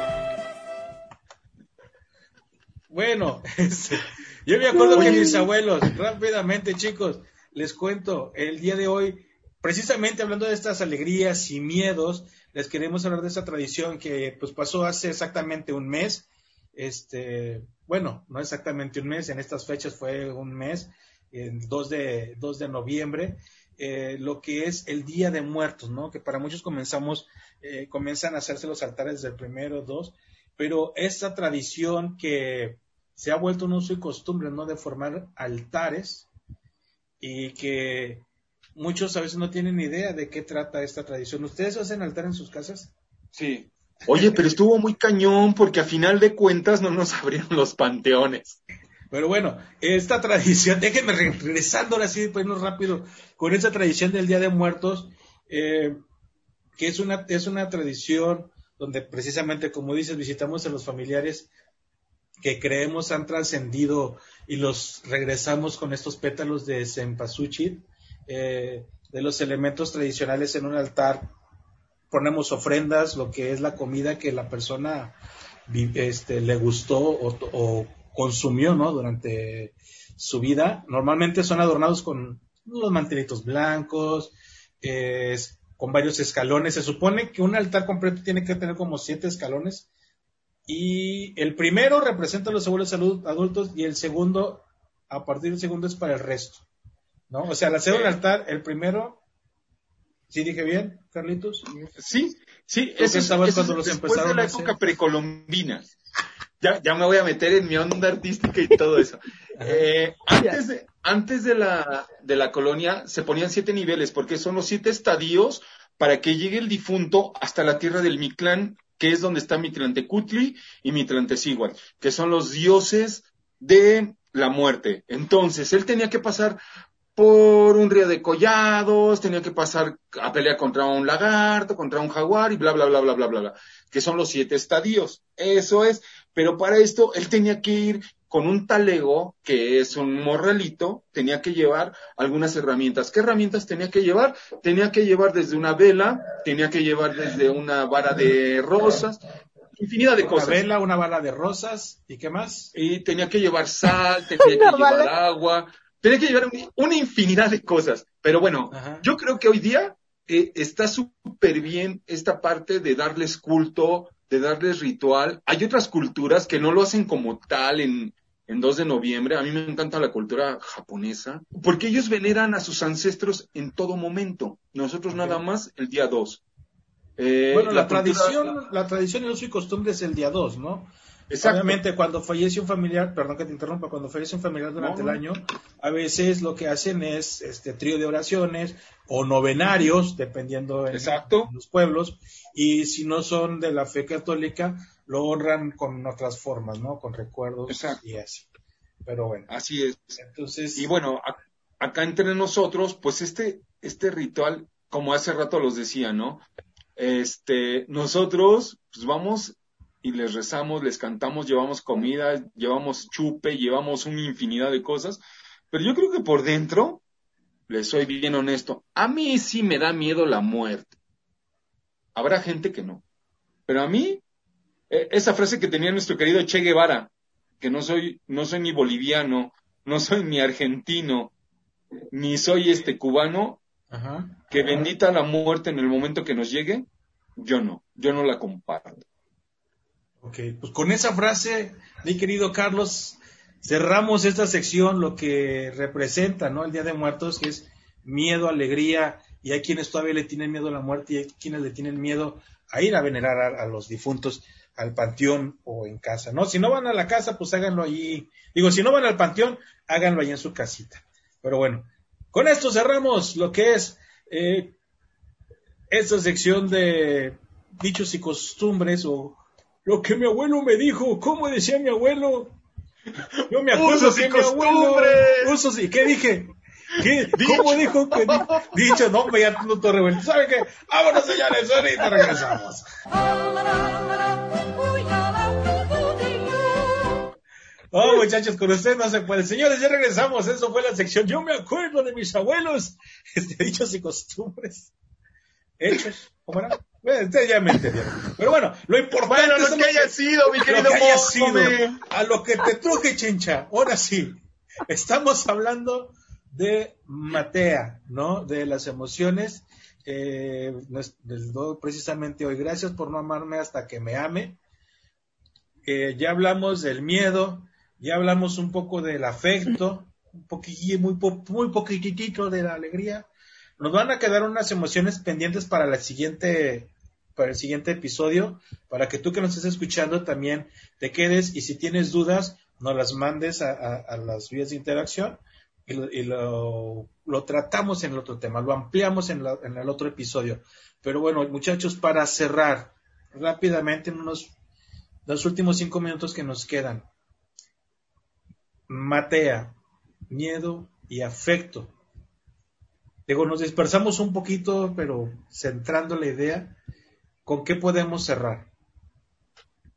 Bueno, este, yo me acuerdo que mis abuelos, rápidamente chicos, les cuento, el día de hoy, precisamente hablando de estas alegrías y miedos, les queremos hablar de esta tradición que pues pasó hace exactamente un mes. Este, bueno, no exactamente un mes, en estas fechas fue un mes, el 2 de, 2 de noviembre, eh, lo que es el Día de Muertos, ¿no? Que para muchos comenzamos, eh, comienzan a hacerse los altares del primero, dos, pero esta tradición que se ha vuelto un uso y costumbre, ¿no? De formar altares y que muchos a veces no tienen idea de qué trata esta tradición. ¿Ustedes hacen altar en sus casas? Sí. Oye, pero estuvo muy cañón porque a final de cuentas no nos abrieron los panteones. Pero bueno, esta tradición, déjenme regresando ahora sí, pues rápido, con esta tradición del Día de Muertos, eh, que es una, es una tradición donde precisamente, como dices, visitamos a los familiares que creemos han trascendido y los regresamos con estos pétalos de cempasúchil, eh, de los elementos tradicionales en un altar. Ponemos ofrendas, lo que es la comida que la persona este, le gustó o, consumió ¿no? durante su vida. Normalmente son adornados con los mantelitos blancos, con varios escalones. Se supone que un altar completo tiene que tener como siete escalones. Y el primero representa a los abuelos adultos y el segundo, a partir del segundo, es para el resto. ¿No? O sea, al hacer un altar, el primero, ¿sí dije bien, Carlitos? Sí, sí, ese es, cuando los empezaron de la época precolombina ya, ya me voy a meter en mi onda artística y todo eso. Eh, antes de, antes de la, de la colonia se ponían siete niveles, porque son los siete estadios para que llegue el difunto hasta la tierra del Mictlán, que es donde está Mitlantecutli y Mitlantecigual, que son los dioses de la muerte. Entonces, él tenía que pasar por un río de collados, tenía que pasar a pelear contra un lagarto, contra un jaguar y bla, bla, bla, bla, bla, bla, bla, que son los siete estadios. Eso es. Pero para esto él tenía que ir con un talego, que es un morralito, tenía que llevar algunas herramientas. ¿Qué herramientas tenía que llevar? Tenía que llevar desde una vela, tenía que llevar desde una vara de rosas, infinidad de cosas. Una vela, una vara de rosas, ¿y qué más? Y tenía que llevar sal, tenía que llevar agua, tenía que llevar una infinidad de cosas. Pero bueno, yo creo que hoy día eh, está súper bien esta parte de darles culto, de darles ritual. Hay otras culturas que no lo hacen como tal en, en 2 de noviembre. A mí me encanta la cultura japonesa, porque ellos veneran a sus ancestros en todo momento. Nosotros nada más el día 2. Eh, bueno, la, tradición, la tradición y uso y costumbre es el día 2, ¿no? Obviamente, cuando fallece un familiar, perdón que te interrumpa, cuando fallece un familiar durante el año, a veces lo que hacen es este trío de oraciones o novenarios, dependiendo en, los pueblos, y si no son de la fe católica, lo honran con otras formas, ¿no? Con recuerdos y así. Pero bueno. Así es. Entonces. Y bueno, acá entre nosotros, pues este, este ritual, como hace rato los decía, ¿no? Este, nosotros, pues vamos y les rezamos, les cantamos, llevamos comida, llevamos chupe, llevamos una infinidad de cosas, pero yo creo que por dentro, les soy bien honesto, a mí sí me da miedo la muerte. Habrá gente que no, pero a mí, e, esa frase que tenía nuestro querido Che Guevara, que no soy, no soy ni boliviano, no soy ni argentino, ni soy este cubano, que bendita la muerte en el momento que nos llegue, yo no, yo no la comparto. Ok, pues con esa frase, mi querido Carlos, cerramos esta sección, lo que representa, ¿no? El Día de Muertos, que es miedo, alegría, y hay quienes todavía le tienen miedo a la muerte y hay quienes le tienen miedo a ir a venerar a, los difuntos al panteón o en casa, ¿no? Si no van a la casa, pues háganlo allí. Digo, si no van al panteón, háganlo allí en su casita. Pero bueno, con esto cerramos lo que es eh, esta sección de dichos y costumbres o lo que mi abuelo me dijo, ¿cómo decía mi abuelo? Yo me acuerdo que mi abuelo. Usos y qué dije. ¿Qué? ¿Cómo dijo que dicho? No, me ya no te revuelto. ¿Sabe qué? Vámonos, señores, ahorita regresamos. Oh, muchachos, con ustedes no se puede. Señores, ya regresamos. Eso fue la sección. Yo me acuerdo de mis abuelos. Este, dichos y costumbres. Hechos. ¿Cómo era? Bueno, ustedes ya me entendieron. Pero bueno, lo importante Bueno, es lo que haya sido, mi lo querido que haya sido, a lo que te truje, chincha. Ahora sí, estamos hablando de Matea, ¿no? De las emociones. Eh, les doy precisamente hoy. Gracias por no amarme hasta que me ame. Eh, ya hablamos del miedo, ya hablamos un poco del afecto, un poquillo, muy, po- muy poquitito de la alegría. Nos van a quedar unas emociones pendientes para la siguiente, para el siguiente episodio, para que tú que nos estés escuchando también te quedes y si tienes dudas, nos las mandes a, las vías de interacción y, lo, y lo tratamos en el otro tema, lo ampliamos en, la- en el otro episodio. Pero bueno, muchachos, para cerrar rápidamente en unos los últimos cinco minutos que nos quedan. Matea, miedo y afecto. Digo, nos dispersamos un poquito, pero centrando la idea, ¿con qué podemos cerrar?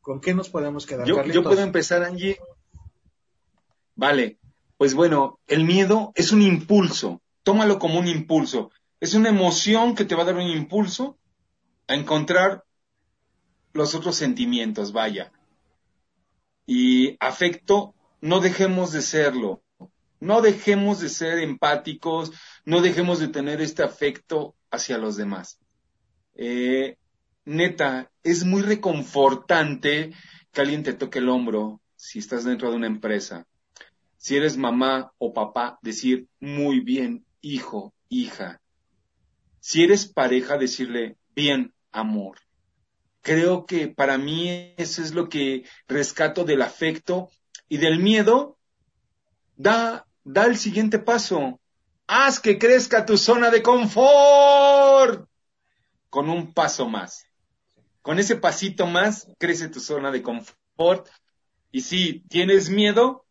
¿Con qué nos podemos quedar? Yo, yo puedo empezar, Angie. Vale, pues bueno, el miedo es un impulso. Tómalo como un impulso. Es una emoción que te va a dar un impulso a encontrar los otros sentimientos, vaya. Y afecto, no dejemos de serlo. No dejemos de ser empáticos, no dejemos de tener este afecto hacia los demás. Eh, neta, es muy reconfortante que alguien te toque el hombro si estás dentro de una empresa. Si eres mamá o papá, decir muy bien, hijo, hija. Si eres pareja, decirle bien, amor. Creo que para mí eso es lo que rescato del afecto y del miedo. Da, da el siguiente paso. Haz que crezca tu zona de confort con un paso más. Con ese pasito más crece tu zona de confort. Y si tienes miedo,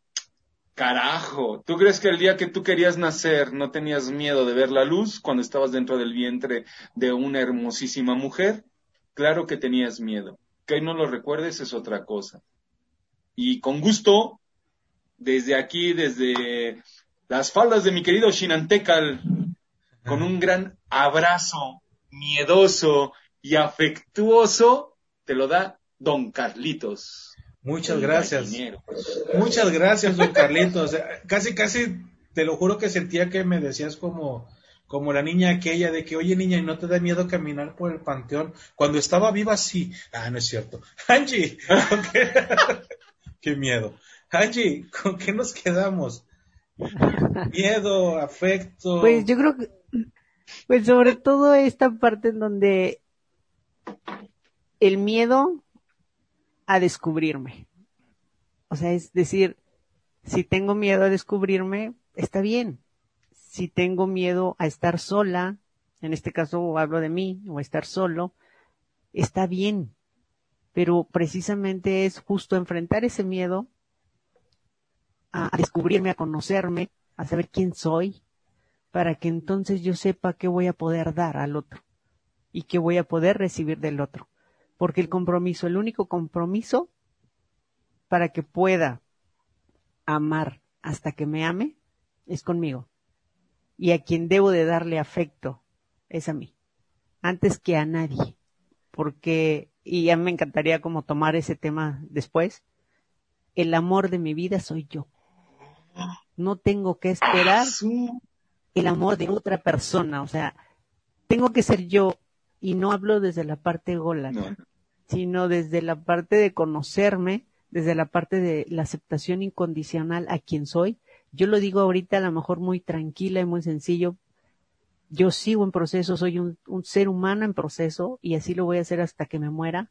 carajo, ¿tú crees que el día que tú querías nacer no tenías miedo de ver la luz cuando estabas dentro del vientre de una hermosísima mujer? Claro que tenías miedo. Que no lo recuerdes es otra cosa. Y con gusto, desde aquí, desde las faldas de mi querido Shinantecal, con un gran abrazo miedoso y afectuoso, te lo da Don Carlitos. Muchas gracias. gallinero. Muchas gracias, don Carlitos. Casi, casi, te lo juro que sentía que me decías como, como la niña aquella de que, oye niña, ¿y no te da miedo caminar por el panteón? Cuando estaba viva, sí. Ah, no es cierto. Angie, qué miedo. Angie, ¿con qué nos quedamos? Miedo, afecto. Pues yo creo que, pues sobre todo esta parte en donde el miedo a descubrirme. O sea, es decir, si tengo miedo a descubrirme, está bien. Si tengo miedo a estar sola, en este caso hablo de mí, o a estar solo, está bien. Pero precisamente es justo enfrentar ese miedo a, descubrirme, a conocerme, a saber quién soy, para que entonces yo sepa qué voy a poder dar al otro y qué voy a poder recibir del otro. Porque el compromiso, el único compromiso para que pueda amar hasta que me ame es conmigo. Y a quien debo de darle afecto es a mí, antes que a nadie. Porque, y ya me encantaría como tomar ese tema después, el amor de mi vida soy yo. No tengo que esperar Su- el amor de otra persona, o sea, tengo que ser yo y no hablo desde la parte No, no. sino desde la parte de conocerme, desde la parte de la aceptación incondicional a quien soy. Yo lo digo ahorita a lo mejor muy tranquila y muy sencillo. Yo sigo en proceso, soy un, un ser humano en proceso y así lo voy a hacer hasta que me muera.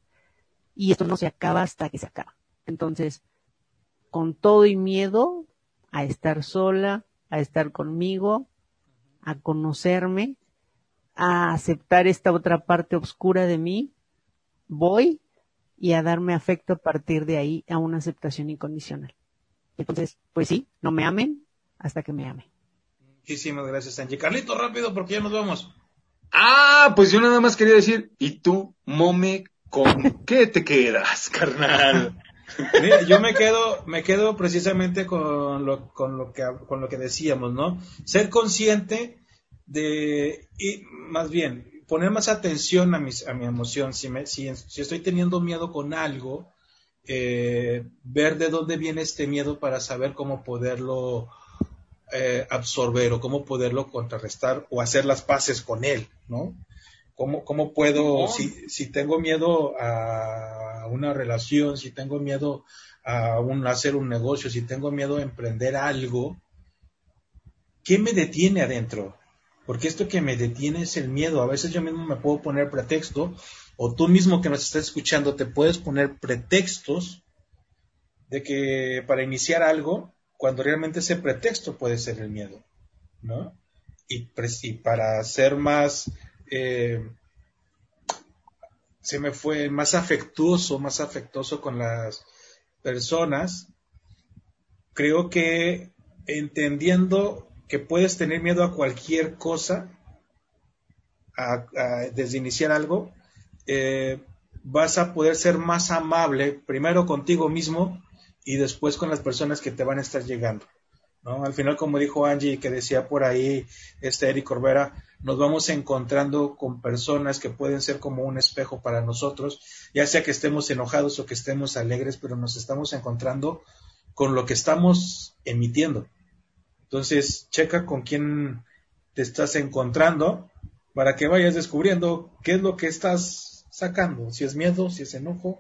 Y esto no se acaba hasta que se acaba. Entonces, con todo y miedo a estar sola, a estar conmigo, a conocerme, a aceptar esta otra parte oscura de mí, voy y a darme afecto a partir de ahí a una aceptación incondicional. Entonces, pues sí, no me amen hasta que me amen. Muchísimas gracias, Angie. Carlito, rápido, porque ya nos vamos. Ah, pues yo nada más quería decir, ¿y tú, Mome, con qué te quedas, carnal? Mira, yo me quedo, me quedo precisamente con lo, con lo que, con lo que decíamos, ¿no? Ser consciente de, y más bien, poner más atención a, mis, a mi emoción. Si, me, si, si estoy teniendo miedo con algo, eh, ver de dónde viene este miedo para saber cómo poderlo eh, absorber o cómo poderlo contrarrestar o hacer las paces con él, ¿no? ¿Cómo, cómo puedo, si, si tengo miedo a una relación, si tengo miedo a un, hacer un negocio, si tengo miedo a emprender algo, ¿qué me detiene adentro? Porque esto que me detiene es el miedo. A veces yo mismo me puedo poner pretexto, o tú mismo que nos estás escuchando te puedes poner pretextos de que para iniciar algo, cuando realmente ese pretexto puede ser el miedo, ¿no? Y, para ser más, eh, se me fue más afectuoso, más afectuoso con las personas, creo que entendiendo que puedes tener miedo a cualquier cosa, desde iniciar algo, eh, vas a poder ser más amable primero contigo mismo y después con las personas que te van a estar llegando. Al final, como dijo Angie, que decía por ahí este Eric Corbera, nos vamos encontrando con personas que pueden ser como un espejo para nosotros, ya sea que estemos enojados o que estemos alegres, pero nos estamos encontrando con lo que estamos emitiendo. Entonces, checa con quién te estás encontrando para que vayas descubriendo qué es lo que estás sacando, si es miedo, si es enojo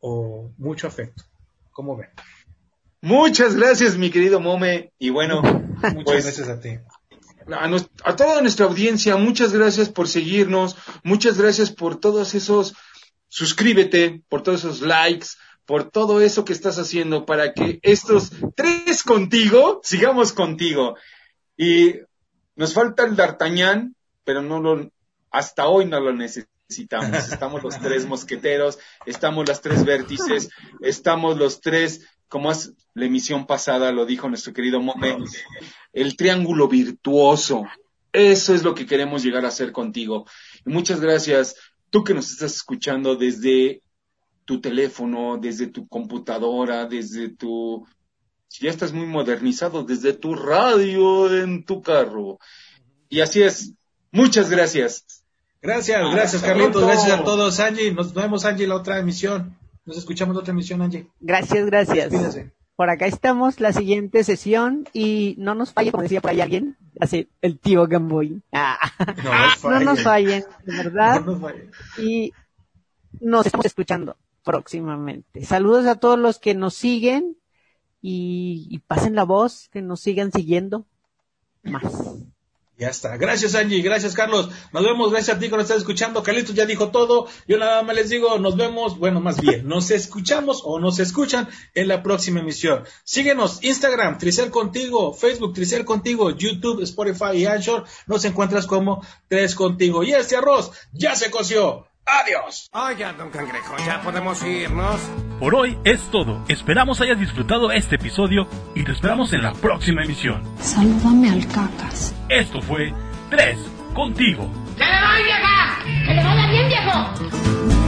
o mucho afecto. ¿Cómo ven? Muchas gracias, mi querido Mome. Y bueno, muchas pues, gracias a ti. A, a, toda nuestra audiencia, muchas gracias por seguirnos, muchas gracias por todos esos, suscríbete, por todos esos likes, por todo eso que estás haciendo para que estos tres contigo sigamos contigo. Y nos falta el D'Artagnan, pero no lo, hasta hoy no lo necesitamos. Estamos los tres mosqueteros, estamos las tres vértices, estamos los tres, como es la emisión pasada, lo dijo nuestro querido Mome, el triángulo virtuoso. Eso es lo que queremos llegar a hacer contigo. Y muchas gracias, tú que nos estás escuchando desde tu teléfono, desde tu computadora, desde tu, si ya estás muy modernizado, desde tu radio en tu carro. Y así es. Muchas gracias. Gracias, gracias Carlitos, gracias a todos, Angie. Nos vemos, Angie, la otra emisión. Nos escuchamos la otra emisión, Angie. Gracias, gracias. Por acá estamos, la siguiente sesión, y no nos falle, como decía por ahí alguien, hace el tío Gamboy. Ah. No, nos no nos fallen, de verdad. No nos fallen. Y nos estamos escuchando próximamente. Saludos a todos los que nos siguen y, y pasen la voz, que nos sigan siguiendo más. Ya está. Gracias, Angie. Gracias, Carlos. Nos vemos. Gracias a ti que nos estás escuchando. Carlitos ya dijo todo. Yo nada más les digo, nos vemos. Bueno, más bien, nos escuchamos o nos escuchan en la próxima emisión. Síguenos. Instagram, Tricel Contigo. Facebook, Tricel Contigo. YouTube, Spotify y Anchor. Nos encuentras como Tres Contigo. Y este arroz ya se coció. Adiós. Oiga, don Cangrejo, ya podemos irnos. Por hoy es todo. Esperamos hayas disfrutado este episodio y te esperamos en la próxima emisión. Salúdame al cacas. Esto fue 3 contigo. ¡Que le doy, vieja! ¡Que le vaya bien, viejo!